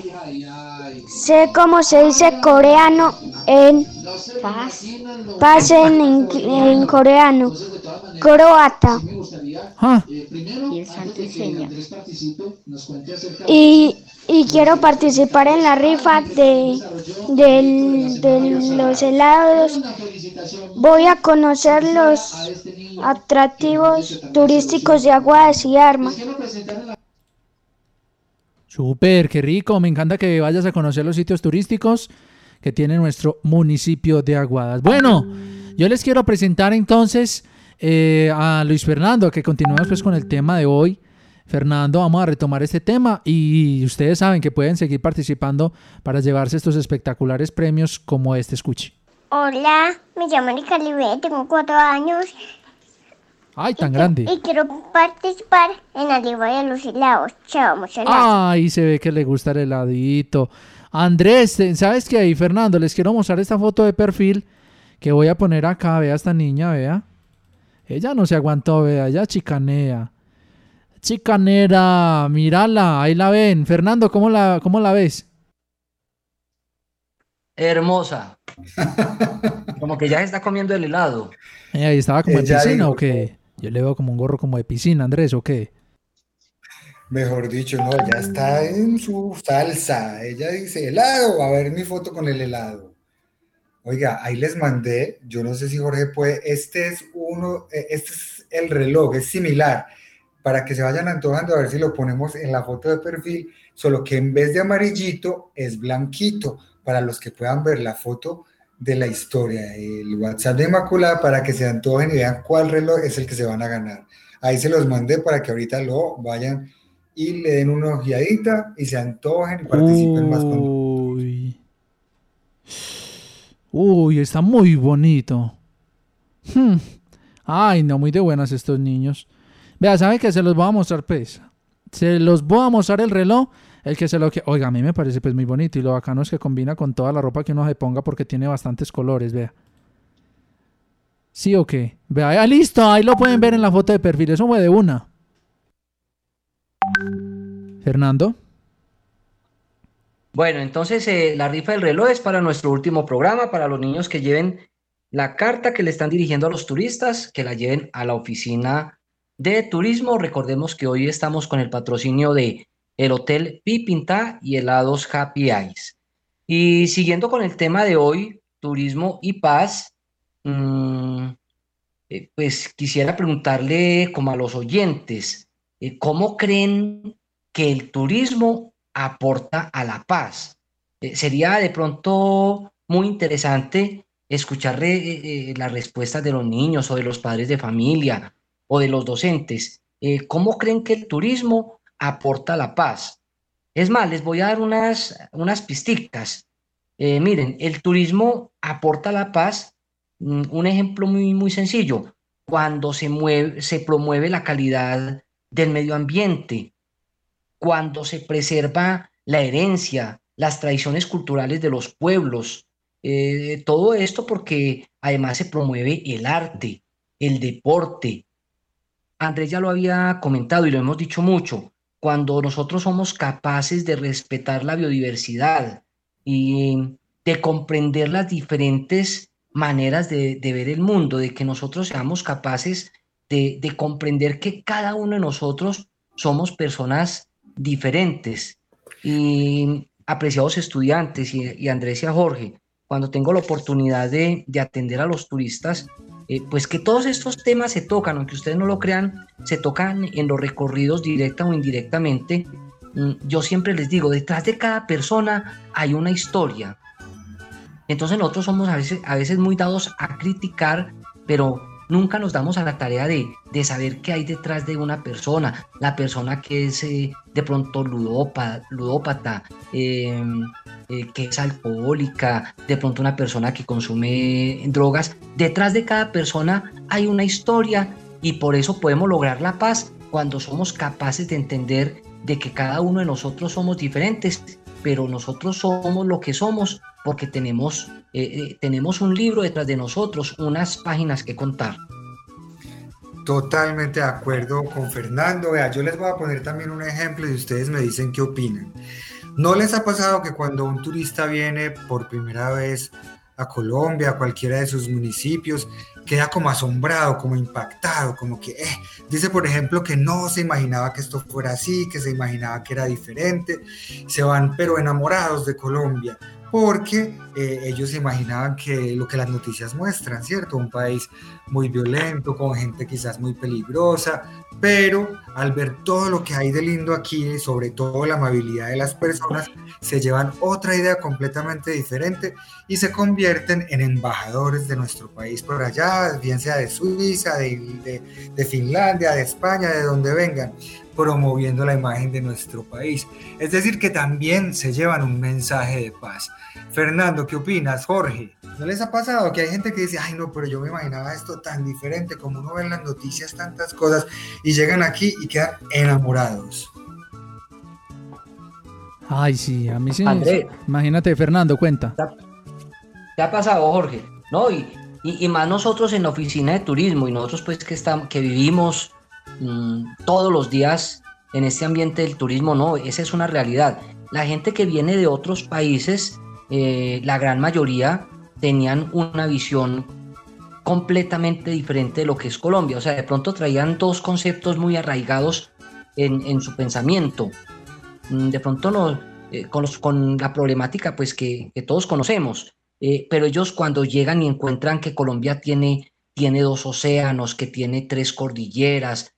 Sé cómo se dice coreano en paz en, en coreano, croata. Ah, Y quiero participar en la rifa de, los helados. Voy a conocer los atractivos turísticos de Aguadas y Armas. Súper, qué rico. Me encanta que vayas a conocer los sitios turísticos que tiene nuestro municipio de Aguadas. Bueno, Yo les quiero presentar entonces eh, a Luis Fernando, que continuemos pues con el tema de hoy. Fernando, vamos a retomar este tema y ustedes saben que pueden seguir participando para llevarse estos espectaculares premios como este escuche. Hola, me llamo Erika tengo cuatro años Ay, tan grande. y quiero participar en la de los helados. Chao, muchas gracias. Ay, se ve que le gusta el heladito. Andrés, ¿sabes qué ahí, Fernando? Les quiero mostrar esta foto de perfil que voy a poner acá. Vea esta niña, vea. Ella no se aguantó, vea, ella chicanea. Chicanera, mírala, ahí la ven. Fernando, ¿cómo la, cómo la ves? Hermosa. *laughs* Como que ya se está comiendo el helado. Eh, ahí estaba como en piscina dijo o qué? Yo le veo como un gorro como de piscina, Andrés, ¿o qué? Mejor dicho, no, ya está en su salsa. Ella dice helado, a ver mi foto con el helado. Oiga, ahí les mandé, yo no sé si Jorge puede, este es uno, eh, este es el reloj, es similar, para que se vayan antojando a ver si lo ponemos en la foto de perfil, solo que en vez de amarillito es blanquito, para los que puedan ver la foto de la historia, el WhatsApp de Inmaculada, para que se antojen y vean cuál reloj es el que se van a ganar. Ahí se los mandé para que ahorita lo vayan y le den una ojeadita y se antojen y participen más con Uy. Está muy bonito. Hmm. Ay, no, muy de buenas estos niños. Vea, ¿sabe que se los voy a mostrar, pues? Se los voy a mostrar el reloj. El que se lo que. Oiga, a mí me parece pues muy bonito. Y lo bacano es que combina con toda la ropa que uno se ponga porque tiene bastantes colores, vea. ¿Sí o qué? Vea, ya listo. Ahí lo pueden ver en la foto de perfil. Eso fue de una. Fernando. Bueno, entonces eh, la rifa del reloj es para nuestro último programa, para los niños que lleven la carta que le están dirigiendo a los turistas, que la lleven a la oficina de turismo. Recordemos que hoy estamos con el patrocinio de el Hotel Pipinta y helados Happy Eyes. Y siguiendo con el tema de hoy, turismo y paz, mm, eh, pues quisiera preguntarle como a los oyentes, eh, ¿cómo creen que el turismo aporta a la paz? Eh, sería de pronto muy interesante escuchar las respuestas de los niños o de los padres de familia o de los docentes. ¿cómo creen que el turismo aporta la paz? Es más, les voy a dar unas, unas. Eh, miren, el turismo aporta la paz. Mm, Un ejemplo muy, muy sencillo. Cuando se mueve, se promueve la calidad del medio ambiente, cuando se preserva la herencia, las tradiciones culturales de los pueblos. Eh, todo esto porque además se promueve el arte, el deporte. Andrés ya lo había comentado y lo hemos dicho mucho. Cuando nosotros somos capaces de respetar la biodiversidad y de comprender las diferentes maneras de, ver el mundo, de que nosotros seamos capaces de, de comprender que cada uno de nosotros somos personas diferentes. Y apreciados estudiantes y, y Andrés y a Jorge, cuando tengo la oportunidad de atender a los turistas, eh, pues que todos estos temas se tocan, aunque ustedes no lo crean, se tocan en los recorridos directa o indirectamente. Mm, Yo siempre les digo, detrás de cada persona hay una historia. Entonces nosotros somos a veces, a veces muy dados a criticar, pero nunca nos damos a la tarea de, de saber qué hay detrás de una persona, la persona que es eh, de pronto ludópata, ludópata eh, eh, que es alcohólica, de pronto una persona que consume drogas. Detrás de cada persona hay una historia y por eso podemos lograr la paz cuando somos capaces de entender de que cada uno de nosotros somos diferentes, pero nosotros somos lo que somos porque tenemos, eh, eh, tenemos un libro detrás de nosotros, unas páginas que contar. Totalmente de acuerdo con Fernando. Vea, yo les voy a poner también un ejemplo y ustedes me dicen qué opinan. ¿No les ha pasado que cuando un turista viene por primera vez a Colombia, a cualquiera de sus municipios, queda como asombrado, como impactado, como que eh, dice, por ejemplo, que no se imaginaba que esto fuera así, que se imaginaba que era diferente, se van pero enamorados de Colombia, porque eh, ellos imaginaban que lo que las noticias muestran, ¿cierto? Un país muy violento, con gente quizás muy peligrosa, pero al ver todo lo que hay de lindo aquí, sobre todo la amabilidad de las personas, se llevan otra idea completamente diferente y se convierten en embajadores de nuestro país por allá, bien sea de Suiza, de Finlandia, de España, de donde vengan, promoviendo la imagen de nuestro país. Es decir, que también se llevan un mensaje de paz. Fernando, ¿qué opinas? Jorge, ¿no les ha pasado que hay gente que dice, ay no, pero yo me imaginaba esto tan diferente, como uno ve en las noticias tantas cosas, y llegan aquí y quedan enamorados? Ay, sí, a mí sí. André. Imagínate, Fernando, cuenta. ¿Qué ha pasado, Jorge? ¿No? Y, y, y más nosotros en la oficina de turismo y nosotros pues que, estamos, que vivimos mm, todos los días en este ambiente del turismo, no, esa es una realidad. La gente que viene de otros países, eh, la gran mayoría tenían una visión completamente diferente de lo que es Colombia. O sea, de pronto traían dos conceptos muy arraigados en, en su pensamiento. Mm, De pronto no, eh, con, los- con la problemática pues que, que todos conocemos. Eh, pero ellos cuando llegan y encuentran que Colombia tiene, tiene dos océanos, que tiene tres cordilleras,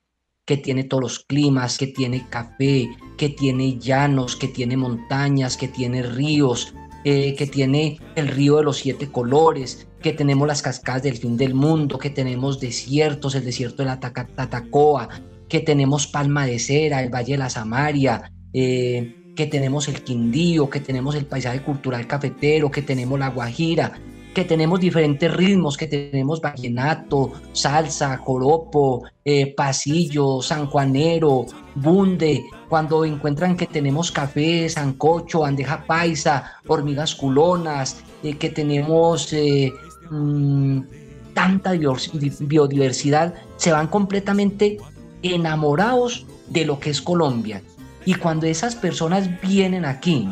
que tiene todos los climas, que tiene café, que tiene llanos, que tiene montañas, que tiene ríos, eh, que tiene el río de los siete colores, que tenemos las cascadas del fin del mundo, que tenemos desiertos, el desierto de la Tatacoa, que tenemos Palma de Cera, el Valle de la Samaria, eh, que tenemos el Quindío, que tenemos el paisaje cultural cafetero, que tenemos la Guajira, que tenemos diferentes ritmos, que tenemos vallenato, salsa, joropo, eh, pasillo, sanjuanero, bunde, cuando encuentran que tenemos café, sancocho, bandeja paisa, hormigas culonas, eh, que tenemos eh, mm, tanta biodiversidad, se van completamente enamorados de lo que es Colombia. Y cuando esas personas vienen aquí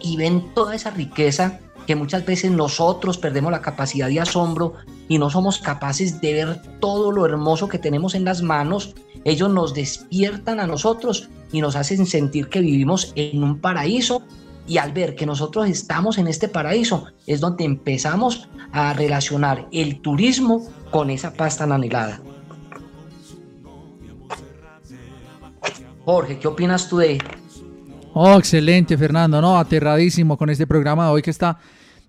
y ven toda esa riqueza que muchas veces nosotros perdemos la capacidad de asombro y no somos capaces de ver todo lo hermoso que tenemos en las manos, ellos nos despiertan a nosotros y nos hacen sentir que vivimos en un paraíso y al ver que nosotros estamos en este paraíso es donde empezamos a relacionar el turismo con esa paz tan anhelada. Jorge, ¿qué opinas tú de Oh, excelente, Fernando. No, aterradísimo con este programa de hoy que está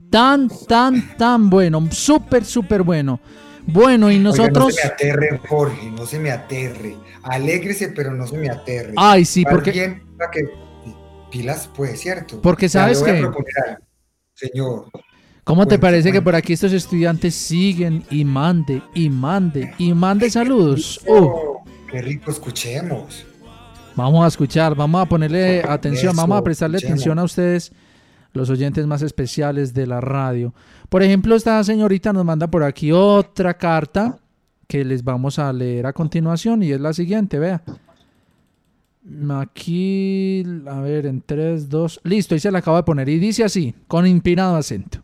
tan, tan, tan bueno. Súper, súper bueno. Bueno, y Oiga, nosotros. no se me aterre, Jorge, no se me aterre. Alégrese, pero no se me aterre. Ay, sí, porque- bien, para que pilas, pues, ¿cierto? Porque sabes que- Señor, ¿Cómo te Cuente, parece que por aquí estos estudiantes siguen y mande, y mande, y mande saludos? Oh, qué rico escuchemos. Vamos a escuchar, vamos a ponerle atención, vamos a prestarle escuchemos. atención a ustedes, los oyentes más especiales de la radio. Por ejemplo, esta señorita nos manda por aquí otra carta que les vamos a leer a continuación y es la siguiente, vea. Aquí, a ver, en 3, 2, listo, y se la acabo de poner y dice así, con inspirado acento.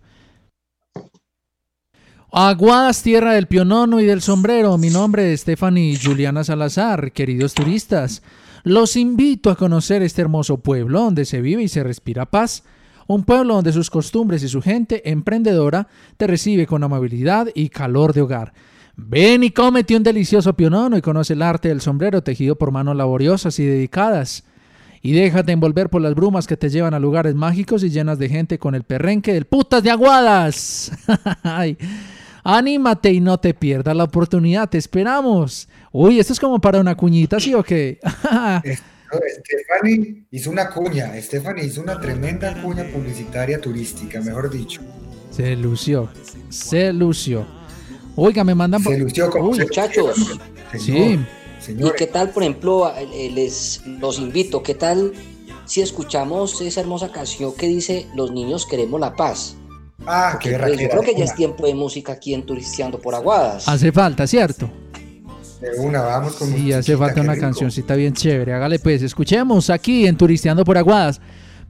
Aguadas, tierra del pionono y del sombrero. Mi nombre es Stephanie Juliana Salazar. Queridos turistas, los invito a conocer este hermoso pueblo donde se vive y se respira paz. Un pueblo donde sus costumbres y su gente emprendedora te recibe con amabilidad y calor de hogar. Ven y cómete un delicioso pionono y conoce el arte del sombrero tejido por manos laboriosas y dedicadas. Y déjate envolver por las brumas que te llevan a lugares mágicos y llenas de gente con el perrenque del putas de aguadas. *laughs* Anímate y no te pierdas la oportunidad, te esperamos. Uy, esto es como para una cuñita, ¿sí o qué? *laughs* Stephanie hizo una cuña, Stephanie hizo una tremenda cuña publicitaria turística, mejor dicho. se lució, se lució. Oiga, me mandan... Se lució como Uy, se- muchachos? Sí. ¿Y qué tal, por ejemplo, les los invito, qué tal si escuchamos esa hermosa canción que dice Los niños queremos la paz? Ah, qué Pues yo creo que ya es tiempo de música aquí en Turisteando por Aguadas. Hace falta, ¿cierto? una, de una, vamos con Sí, hace falta una rico. cancioncita bien chévere. Hágale pues, escuchemos aquí en Turisteando por Aguadas.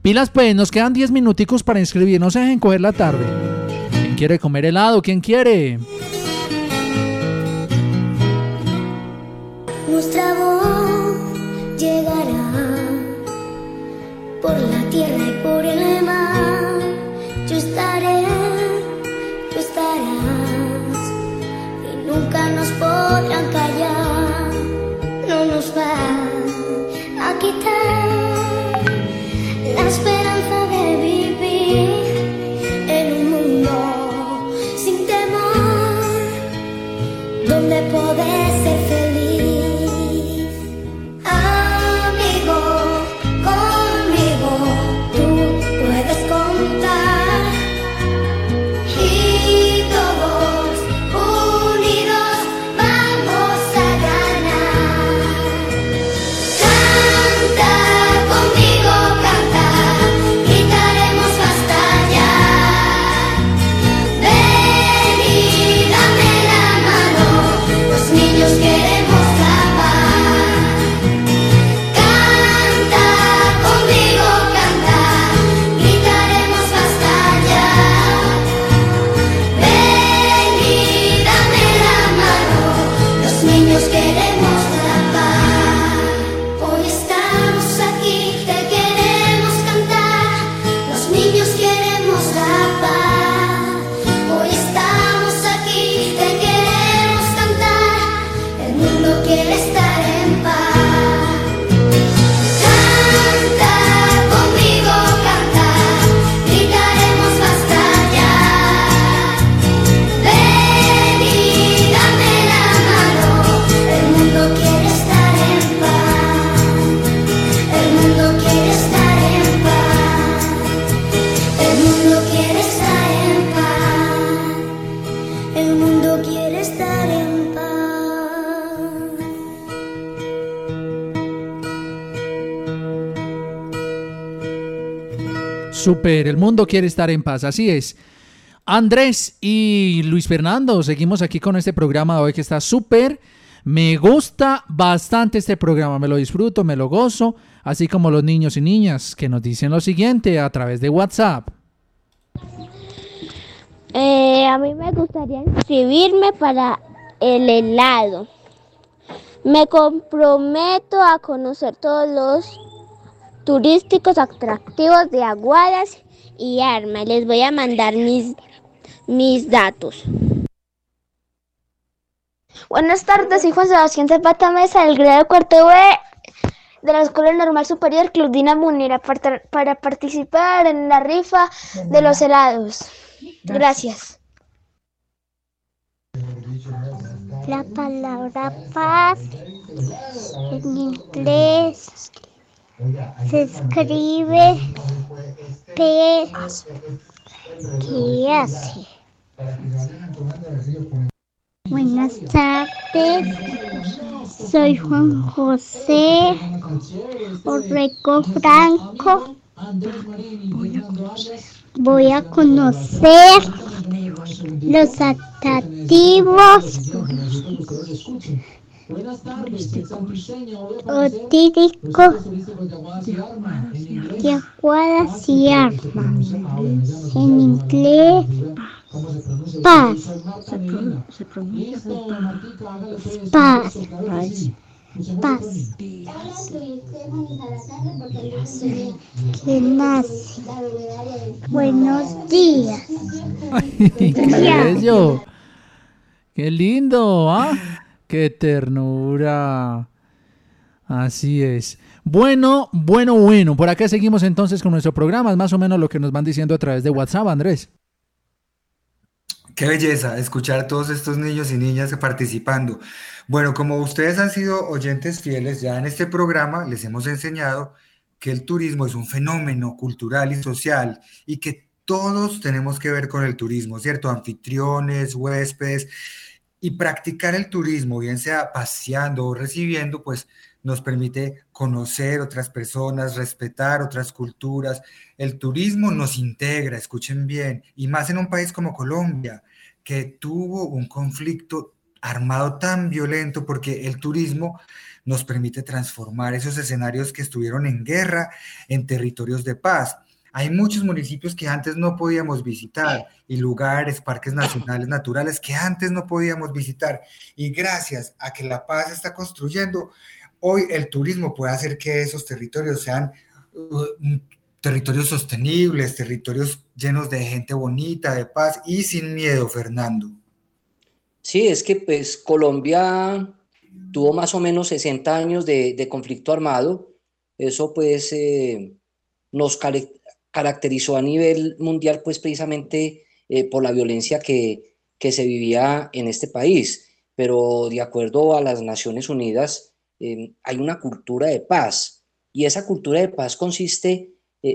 Pilas pues, nos quedan 10 minuticos para inscribir, no se dejen coger la tarde. ¿Quién quiere comer helado? ¿Quién quiere? Nunca nos podrán callar. Quiere estar en paz, así es. Andrés y Luis Fernando, seguimos aquí con este programa hoy que está súper. Me gusta bastante este programa, me lo disfruto, me lo gozo, así como los niños y niñas que nos dicen lo siguiente a través de WhatsApp. Eh, a mí me gustaría inscribirme para el helado. Me comprometo a conocer todos los turísticos atractivos de Aguadas y Arma. Les voy a mandar mis, mis datos. Buenas tardes, soy Juan Sebastián Zapata Mesa, del grado cuarto B de la Escuela Normal Superior Claudina Munira para, para participar en la rifa de los helados. Gracias. La palabra paz en inglés se escribe. ¿Qué hace? Buenas tardes, soy Juan José Orreco Franco. Voy a conocer los atractivos otírico de aguadas y armas. En inglés, paz. Paz. Paz. ¿Qué más? Buenos días. ¡Qué bello! ¡Qué lindo! ¿ah? ¡Qué ternura! Así es. Bueno, bueno, bueno. Por acá seguimos entonces con nuestro programa. Es más o menos lo que nos van diciendo a través de WhatsApp, Andrés. Qué belleza escuchar a todos estos niños y niñas participando. Bueno, como ustedes han sido oyentes fieles, ya en este programa les hemos enseñado que el turismo es un fenómeno cultural y social y que todos tenemos que ver con el turismo, ¿cierto? Anfitriones, huéspedes. Y practicar el turismo, bien sea paseando o recibiendo, pues nos permite conocer otras personas, respetar otras culturas. El turismo nos integra, escuchen bien, y más en un país como Colombia, que tuvo un conflicto armado tan violento porque el turismo nos permite transformar esos escenarios que estuvieron en guerra en territorios de paz. Hay muchos municipios que antes no podíamos visitar y lugares, parques nacionales, naturales que antes no podíamos visitar. Y gracias a que la paz está construyendo, hoy el turismo puede hacer que esos territorios sean uh, territorios sostenibles, territorios llenos de gente bonita, de paz y sin miedo, Fernando. Sí, es que pues Colombia tuvo más o menos 60 años de, conflicto armado. Eso pues eh, nos caracterizó a nivel mundial pues precisamente eh, por la violencia que, que, se vivía en este país. Pero de acuerdo a las Naciones Unidas eh, hay una cultura de paz y esa cultura de paz consiste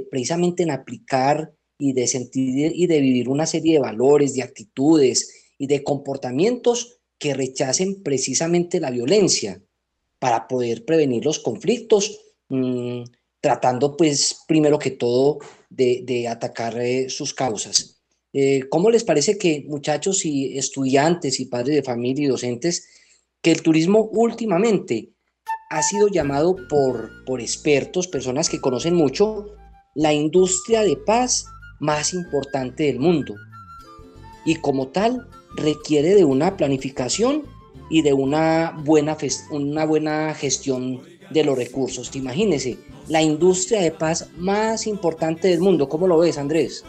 precisamente en aplicar y de sentir y de vivir una serie de valores, de actitudes, y de comportamientos que rechacen precisamente la violencia para poder prevenir los conflictos, mm, tratando pues primero que todo de, atacar eh, sus causas. Eh, ¿Cómo les parece que muchachos y estudiantes y padres de familia y docentes, que el turismo últimamente ha sido llamado por, por expertos, personas que conocen mucho, la industria de paz más importante del mundo? Y como tal, requiere de una planificación y de una buena, una buena gestión de los recursos. Imagínese, la industria de paz más importante del mundo. ¿Cómo lo ves, Andrés?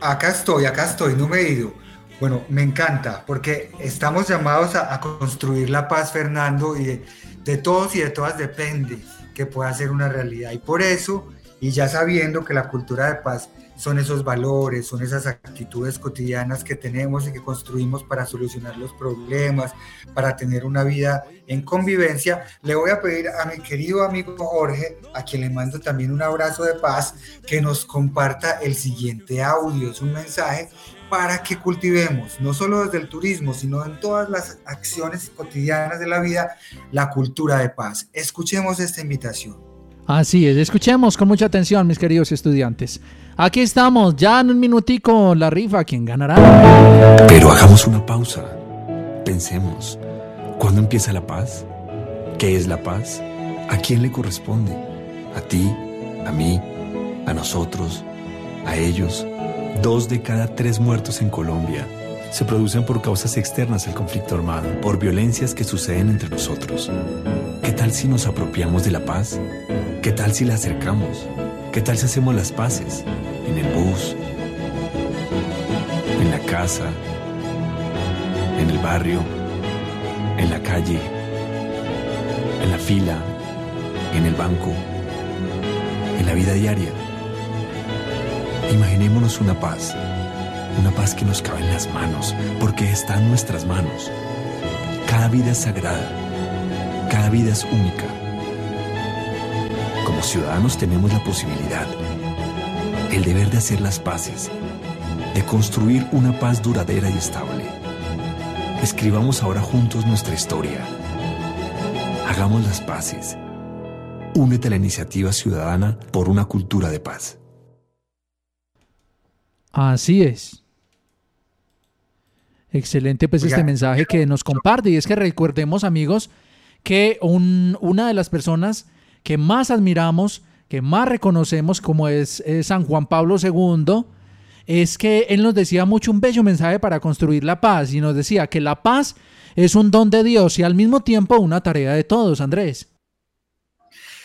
Acá estoy, acá estoy, no me he ido. Bueno, me encanta, porque estamos llamados a, construir la paz, Fernando, y de, de, todos y de todas depende que pueda ser una realidad. Y por eso, y ya sabiendo que la cultura de paz son esos valores, son esas actitudes cotidianas que tenemos y que construimos para solucionar los problemas, para tener una vida en convivencia. Le voy a pedir a mi querido amigo Jorge, a quien le mando también un abrazo de paz, que nos comparta el siguiente audio. Es un mensaje para que cultivemos, no solo desde el turismo, sino en todas las acciones cotidianas de la vida, la cultura de paz. Escuchemos esta invitación. Así es, escuchemos con mucha atención, mis queridos estudiantes. Aquí estamos, ya en un minutico la rifa, ¿quién ganará? Pero hagamos una pausa. Pensemos, ¿cuándo empieza la paz? ¿Qué es la paz? ¿A quién le corresponde? ¿A ti? ¿A mí? ¿A nosotros? ¿A ellos? Dos de cada tres muertos en Colombia se producen por causas externas al conflicto armado, por violencias que suceden entre nosotros. ¿Qué tal si nos apropiamos de la paz? ¿Qué tal si la acercamos? ¿Qué tal si hacemos las paces? En el bus, en la casa, en el barrio, en la calle, en la fila, en el banco, en la vida diaria. Imaginémonos una paz una paz que nos cabe en las manos, porque está en nuestras manos. Cada vida es sagrada, cada vida es única. Como ciudadanos tenemos la posibilidad, el deber de hacer las paces, de construir una paz duradera y estable. Escribamos ahora juntos nuestra historia. Hagamos las paces. Únete a la iniciativa ciudadana por una cultura de paz. Así es. Excelente, pues este mensaje que nos comparte. Y es que recordemos, amigos, que una de las personas que más admiramos, que más reconocemos, como es, San Juan Pablo II, es que él nos decía mucho un bello mensaje para construir la paz. Y nos decía que la paz es un don de Dios y al mismo tiempo una tarea de todos, Andrés.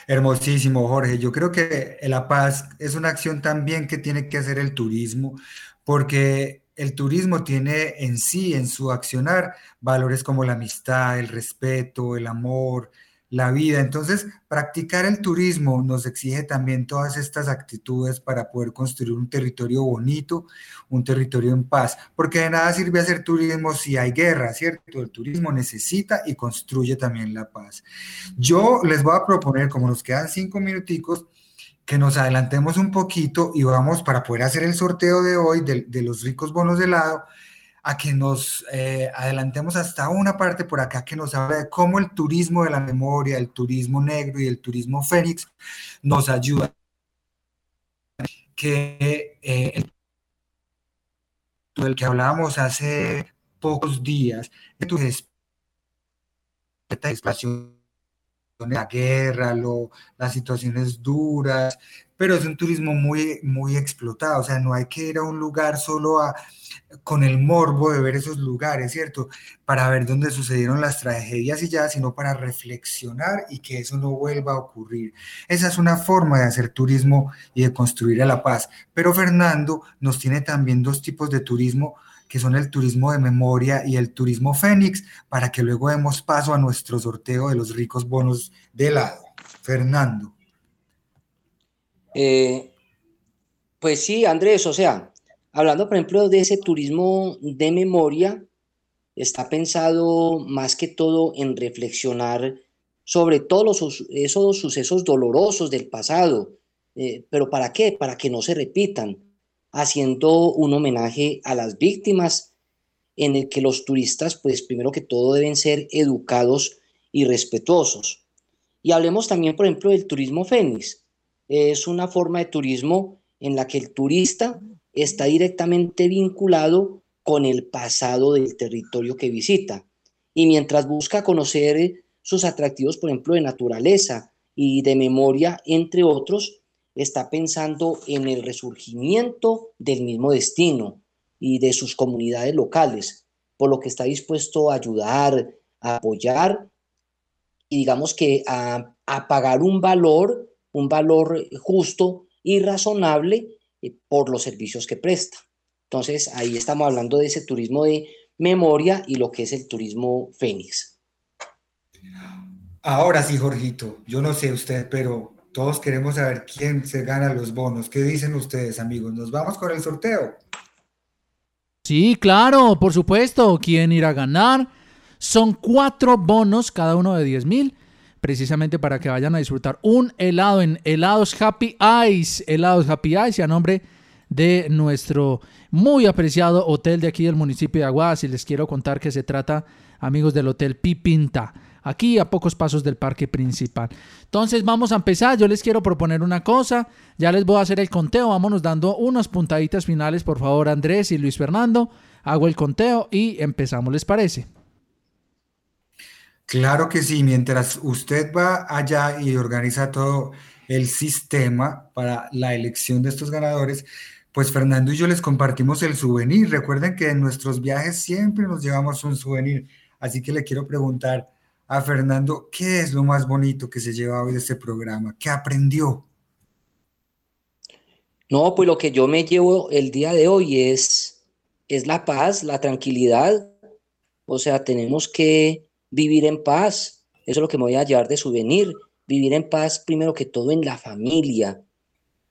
Hermosísimo, Jorge. Yo creo que la paz es una acción también que tiene que hacer el turismo, porque el turismo tiene en sí, en su accionar, valores como la amistad, el respeto, el amor, la vida. Entonces, practicar el turismo nos exige también todas estas actitudes para poder construir un territorio bonito, un territorio en paz, porque de nada sirve hacer turismo si hay guerra, ¿cierto? El turismo necesita y construye también la paz. Yo les voy a proponer, como nos quedan cinco minuticos, que nos adelantemos un poquito y vamos para poder hacer el sorteo de hoy de, los ricos bonos de helado, a que nos eh, adelantemos hasta una parte por acá que nos habla de cómo el turismo de la memoria, el turismo negro y el turismo fénix nos ayuda. Que eh, del que hablábamos hace pocos días, de tu la guerra, lo, las situaciones duras, pero es un turismo muy, muy explotado, o sea, no hay que ir a un lugar solo a, con el morbo de ver esos lugares, ¿cierto? Para ver dónde sucedieron las tragedias y ya, sino para reflexionar y que eso no vuelva a ocurrir. Esa es una forma de hacer turismo y de construir a la paz. Pero Fernando nos tiene también dos tipos de turismo que son el turismo de memoria y el turismo Fénix, para que luego demos paso a nuestro sorteo de los ricos bonos de helado. Fernando. Eh, pues sí, Andrés, o sea, hablando por ejemplo de ese turismo de memoria, está pensado más que todo en reflexionar sobre todos esos sucesos dolorosos del pasado. Eh, pero ¿para qué? Para que no se repitan haciendo un homenaje a las víctimas en el que los turistas, pues primero que todo deben ser educados y respetuosos. Y hablemos también, por ejemplo, del turismo Fénix. Es una forma de turismo en la que el turista está directamente vinculado con el pasado del territorio que visita. Y mientras busca conocer sus atractivos, por ejemplo, de naturaleza y de memoria, entre otros, está pensando en el resurgimiento del mismo destino y de sus comunidades locales, por lo que está dispuesto a ayudar, a apoyar y digamos que a, pagar un valor, un valor justo y razonable eh, por los servicios que presta. Entonces ahí estamos hablando de ese turismo de memoria y lo que es el turismo Fénix. Ahora sí, Jorgito, yo no sé usted, pero todos queremos saber quién se gana los bonos. ¿Qué dicen ustedes, amigos? ¿Nos vamos con el sorteo? Sí, claro, por supuesto. ¿Quién irá a ganar? Son cuatro bonos, cada uno de 10 mil, precisamente para que vayan a disfrutar un helado en helados Happy Eyes. Helados Happy Eyes, y a nombre de nuestro muy apreciado hotel de aquí del municipio de Aguas. Y les quiero contar que se trata, amigos del Hotel Pipinta. Aquí a pocos pasos del parque principal. Entonces vamos a empezar, yo les quiero proponer una cosa, ya les voy a hacer el conteo, vámonos dando unas puntaditas finales, por favor Andrés y Luis Fernando, hago el conteo y empezamos, ¿les parece? Claro que sí, mientras usted va allá y organiza todo el sistema para la elección de estos ganadores, pues Fernando y yo les compartimos el souvenir. Recuerden que en nuestros viajes siempre nos llevamos un souvenir, así que le quiero preguntar a Fernando, ¿qué es lo más bonito que se lleva hoy de este programa? ¿Qué aprendió? No, pues lo que yo me llevo el día de hoy es, es la paz, la tranquilidad. O sea, tenemos que vivir en paz. Eso es lo que me voy a llevar de souvenir. Vivir en paz primero que todo en la familia,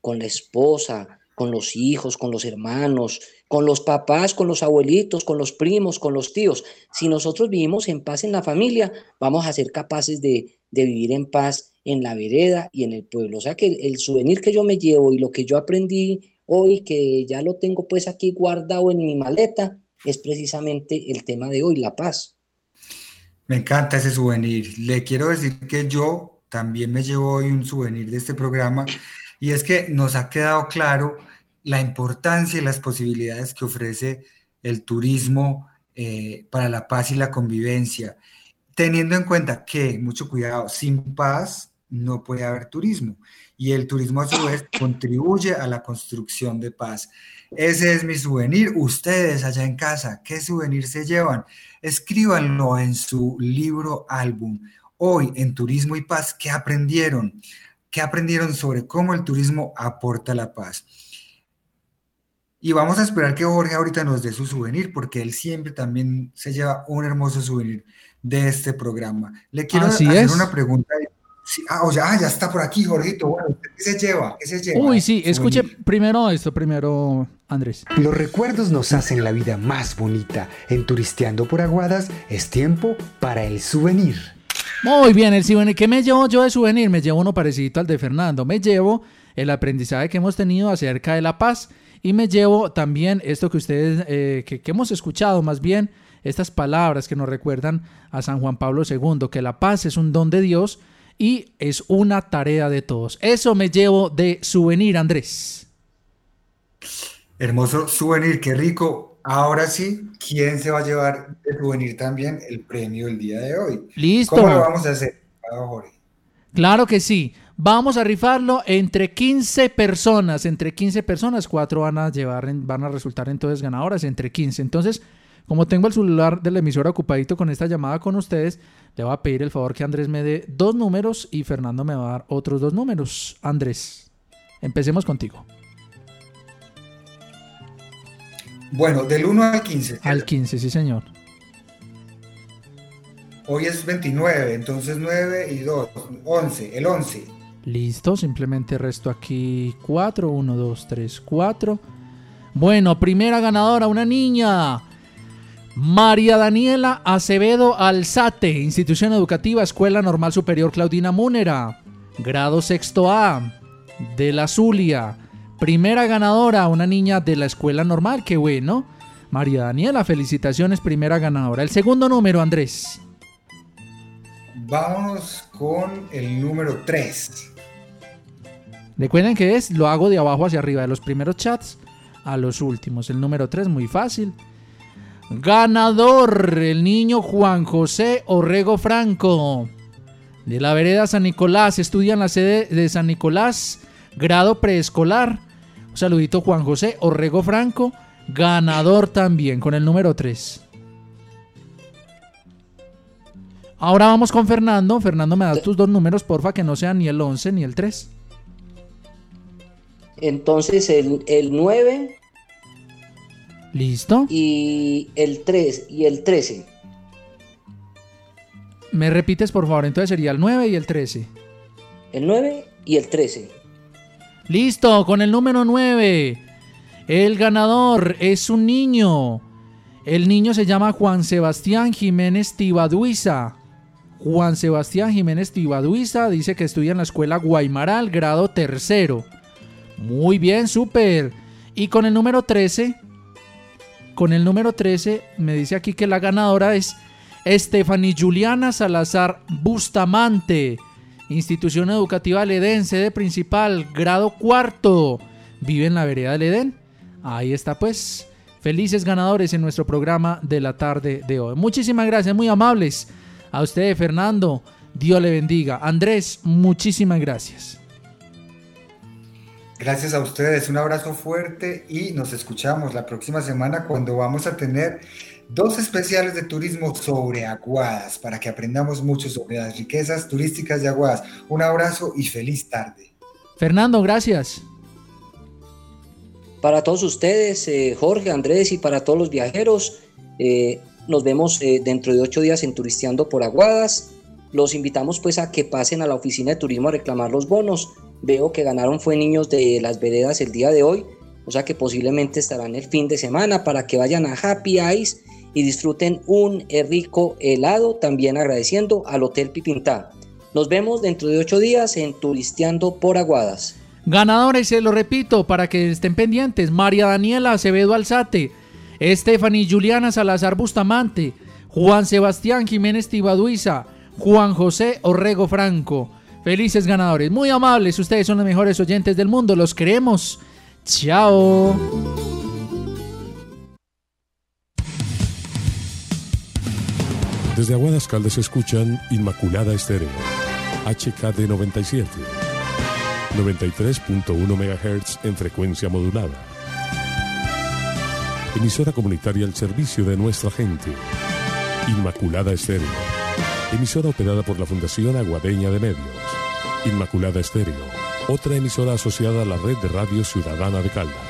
con la esposa, con los hijos, con los hermanos, con los papás, con los abuelitos, con los primos, con los tíos. Si nosotros vivimos en paz en la familia, vamos a ser capaces de, vivir en paz en la vereda y en el pueblo. O sea que el, souvenir que yo me llevo y lo que yo aprendí hoy, que ya lo tengo pues aquí guardado en mi maleta, es precisamente el tema de hoy, la paz. Me encanta ese souvenir. Le quiero decir que yo también me llevo hoy un souvenir de este programa y es que nos ha quedado claro la importancia y las posibilidades que ofrece el turismo eh, para la paz y la convivencia, teniendo en cuenta que, mucho cuidado, sin paz no puede haber turismo y el turismo a su vez contribuye a la construcción de paz. Ese es mi souvenir. Ustedes allá en casa, ¿qué souvenir se llevan? Escríbanlo en su libro álbum. Hoy en Turismo y Paz, ¿qué aprendieron? ¿Qué aprendieron sobre cómo el turismo aporta la paz? Y vamos a esperar que Jorge ahorita nos dé su souvenir, porque él siempre también se lleva un hermoso souvenir de este programa. Le quiero hacer una pregunta. ah, o ya, ya está por aquí, Jorgito. Bueno, ¿qué se lleva? ¿Qué se lleva? Uy, sí, escuche primero esto, primero, Andrés. Los recuerdos nos hacen la vida más bonita. En Turisteando por Aguadas es tiempo para el souvenir. Muy bien, el souvenir. ¿Qué me llevo yo de souvenir? Me llevo uno parecido al de Fernando. Me llevo el aprendizaje que hemos tenido acerca de la paz y me llevo también esto que ustedes, eh, que, hemos escuchado más bien, estas palabras que nos recuerdan a San Juan Pablo II, que la paz es un don de Dios y es una tarea de todos. Eso me llevo de souvenir, Andrés. Hermoso souvenir, qué rico. Ahora sí, ¿quién se va a llevar de souvenir también el premio el día de hoy? Listo. ¿Cómo lo vamos a hacer, Jorge? Claro que sí. Vamos a rifarlo entre 15 personas. Entre 15 personas, cuatro van a llevar, van a resultar entonces ganadoras entre 15. Entonces, como tengo el celular de la emisora ocupadito con esta llamada con ustedes, le voy a pedir el favor que Andrés me dé dos números y Fernando me va a dar otros dos números. Andrés, empecemos contigo. Bueno, del 1 al 15. Al 15, sí, señor. Hoy es 29, entonces 9 y 2, 11, el 11. Listo, simplemente resto aquí 4, 1, 2, 3, 4. Bueno, primera ganadora, una niña. María Daniela Acevedo Alzate, institución educativa, Escuela Normal Superior Claudina Múnera, grado sexto A, de la Zulia. Primera ganadora, una niña de la Escuela Normal, qué bueno. María Daniela, felicitaciones, primera ganadora. El segundo número, Andrés. Vámonos con el número 3. Recuerden que es, lo hago de abajo hacia arriba, de los primeros chats a los últimos. El número 3, muy fácil. Ganador, el niño Juan José Orrego Franco. De la vereda San Nicolás, estudia en la sede de San Nicolás, grado preescolar. Un saludito Juan José Orrego Franco, ganador también con el número 3. Ahora vamos con Fernando. Fernando, me das tus dos números, porfa, que no sean ni el 11 ni el 3. Entonces el, el 9. Listo. Y el 3 y el 13. ¿Me repites, por favor? Entonces sería el 9 y el 13. El 9 y el 13. Listo, con el número 9. El ganador es un niño. El niño se llama Juan Sebastián Jiménez Tibaduiza. Juan Sebastián Jiménez Tibaduiza dice que estudia en la escuela Guaymaral, grado tercero. Muy bien, súper. Y con el número 13, con el número 13 me dice aquí que la ganadora es Stephanie Juliana Salazar Bustamante, institución educativa ledense de principal, grado cuarto, vive en la vereda del Edén. Ahí está pues, felices ganadores en nuestro programa de la tarde de hoy. Muchísimas gracias, muy amables. A usted, Fernando, Dios le bendiga. Andrés, muchísimas gracias. Gracias a ustedes, un abrazo fuerte y nos escuchamos la próxima semana cuando vamos a tener dos especiales de turismo sobre Aguadas para que aprendamos mucho sobre las riquezas turísticas de Aguadas. Un abrazo y feliz tarde. Fernando, gracias. Para todos ustedes, eh, Jorge, Andrés y para todos los viajeros, eh, nos vemos eh, dentro de ocho días en Turisteando por Aguadas. Los invitamos pues a que pasen a la oficina de turismo a reclamar los bonos. Veo que ganaron fue niños de las veredas el día de hoy, o sea que posiblemente estarán el fin de semana para que vayan a Happy Ice y disfruten un rico helado, también agradeciendo al Hotel Pipintá. Nos vemos dentro de ocho días en Turisteando por Aguadas. Ganadores, se lo repito, para que estén pendientes, María Daniela Acevedo Alzate, Stephanie Juliana Salazar Bustamante, Juan Sebastián Jiménez Tibaduiza, Juan José Orrego Franco. Felices ganadores, muy amables, ustedes son los mejores oyentes del mundo, los queremos. Chao. Desde Aguadas Caldas escuchan Inmaculada Estéreo, HKD 97, 93.1 MHz en frecuencia modulada. Emisora comunitaria al servicio de nuestra gente. Inmaculada Estéreo. Emisora operada por la Fundación Aguadeña de Medios. Inmaculada Estéreo. Otra emisora asociada a la red de radio ciudadana de Caldas.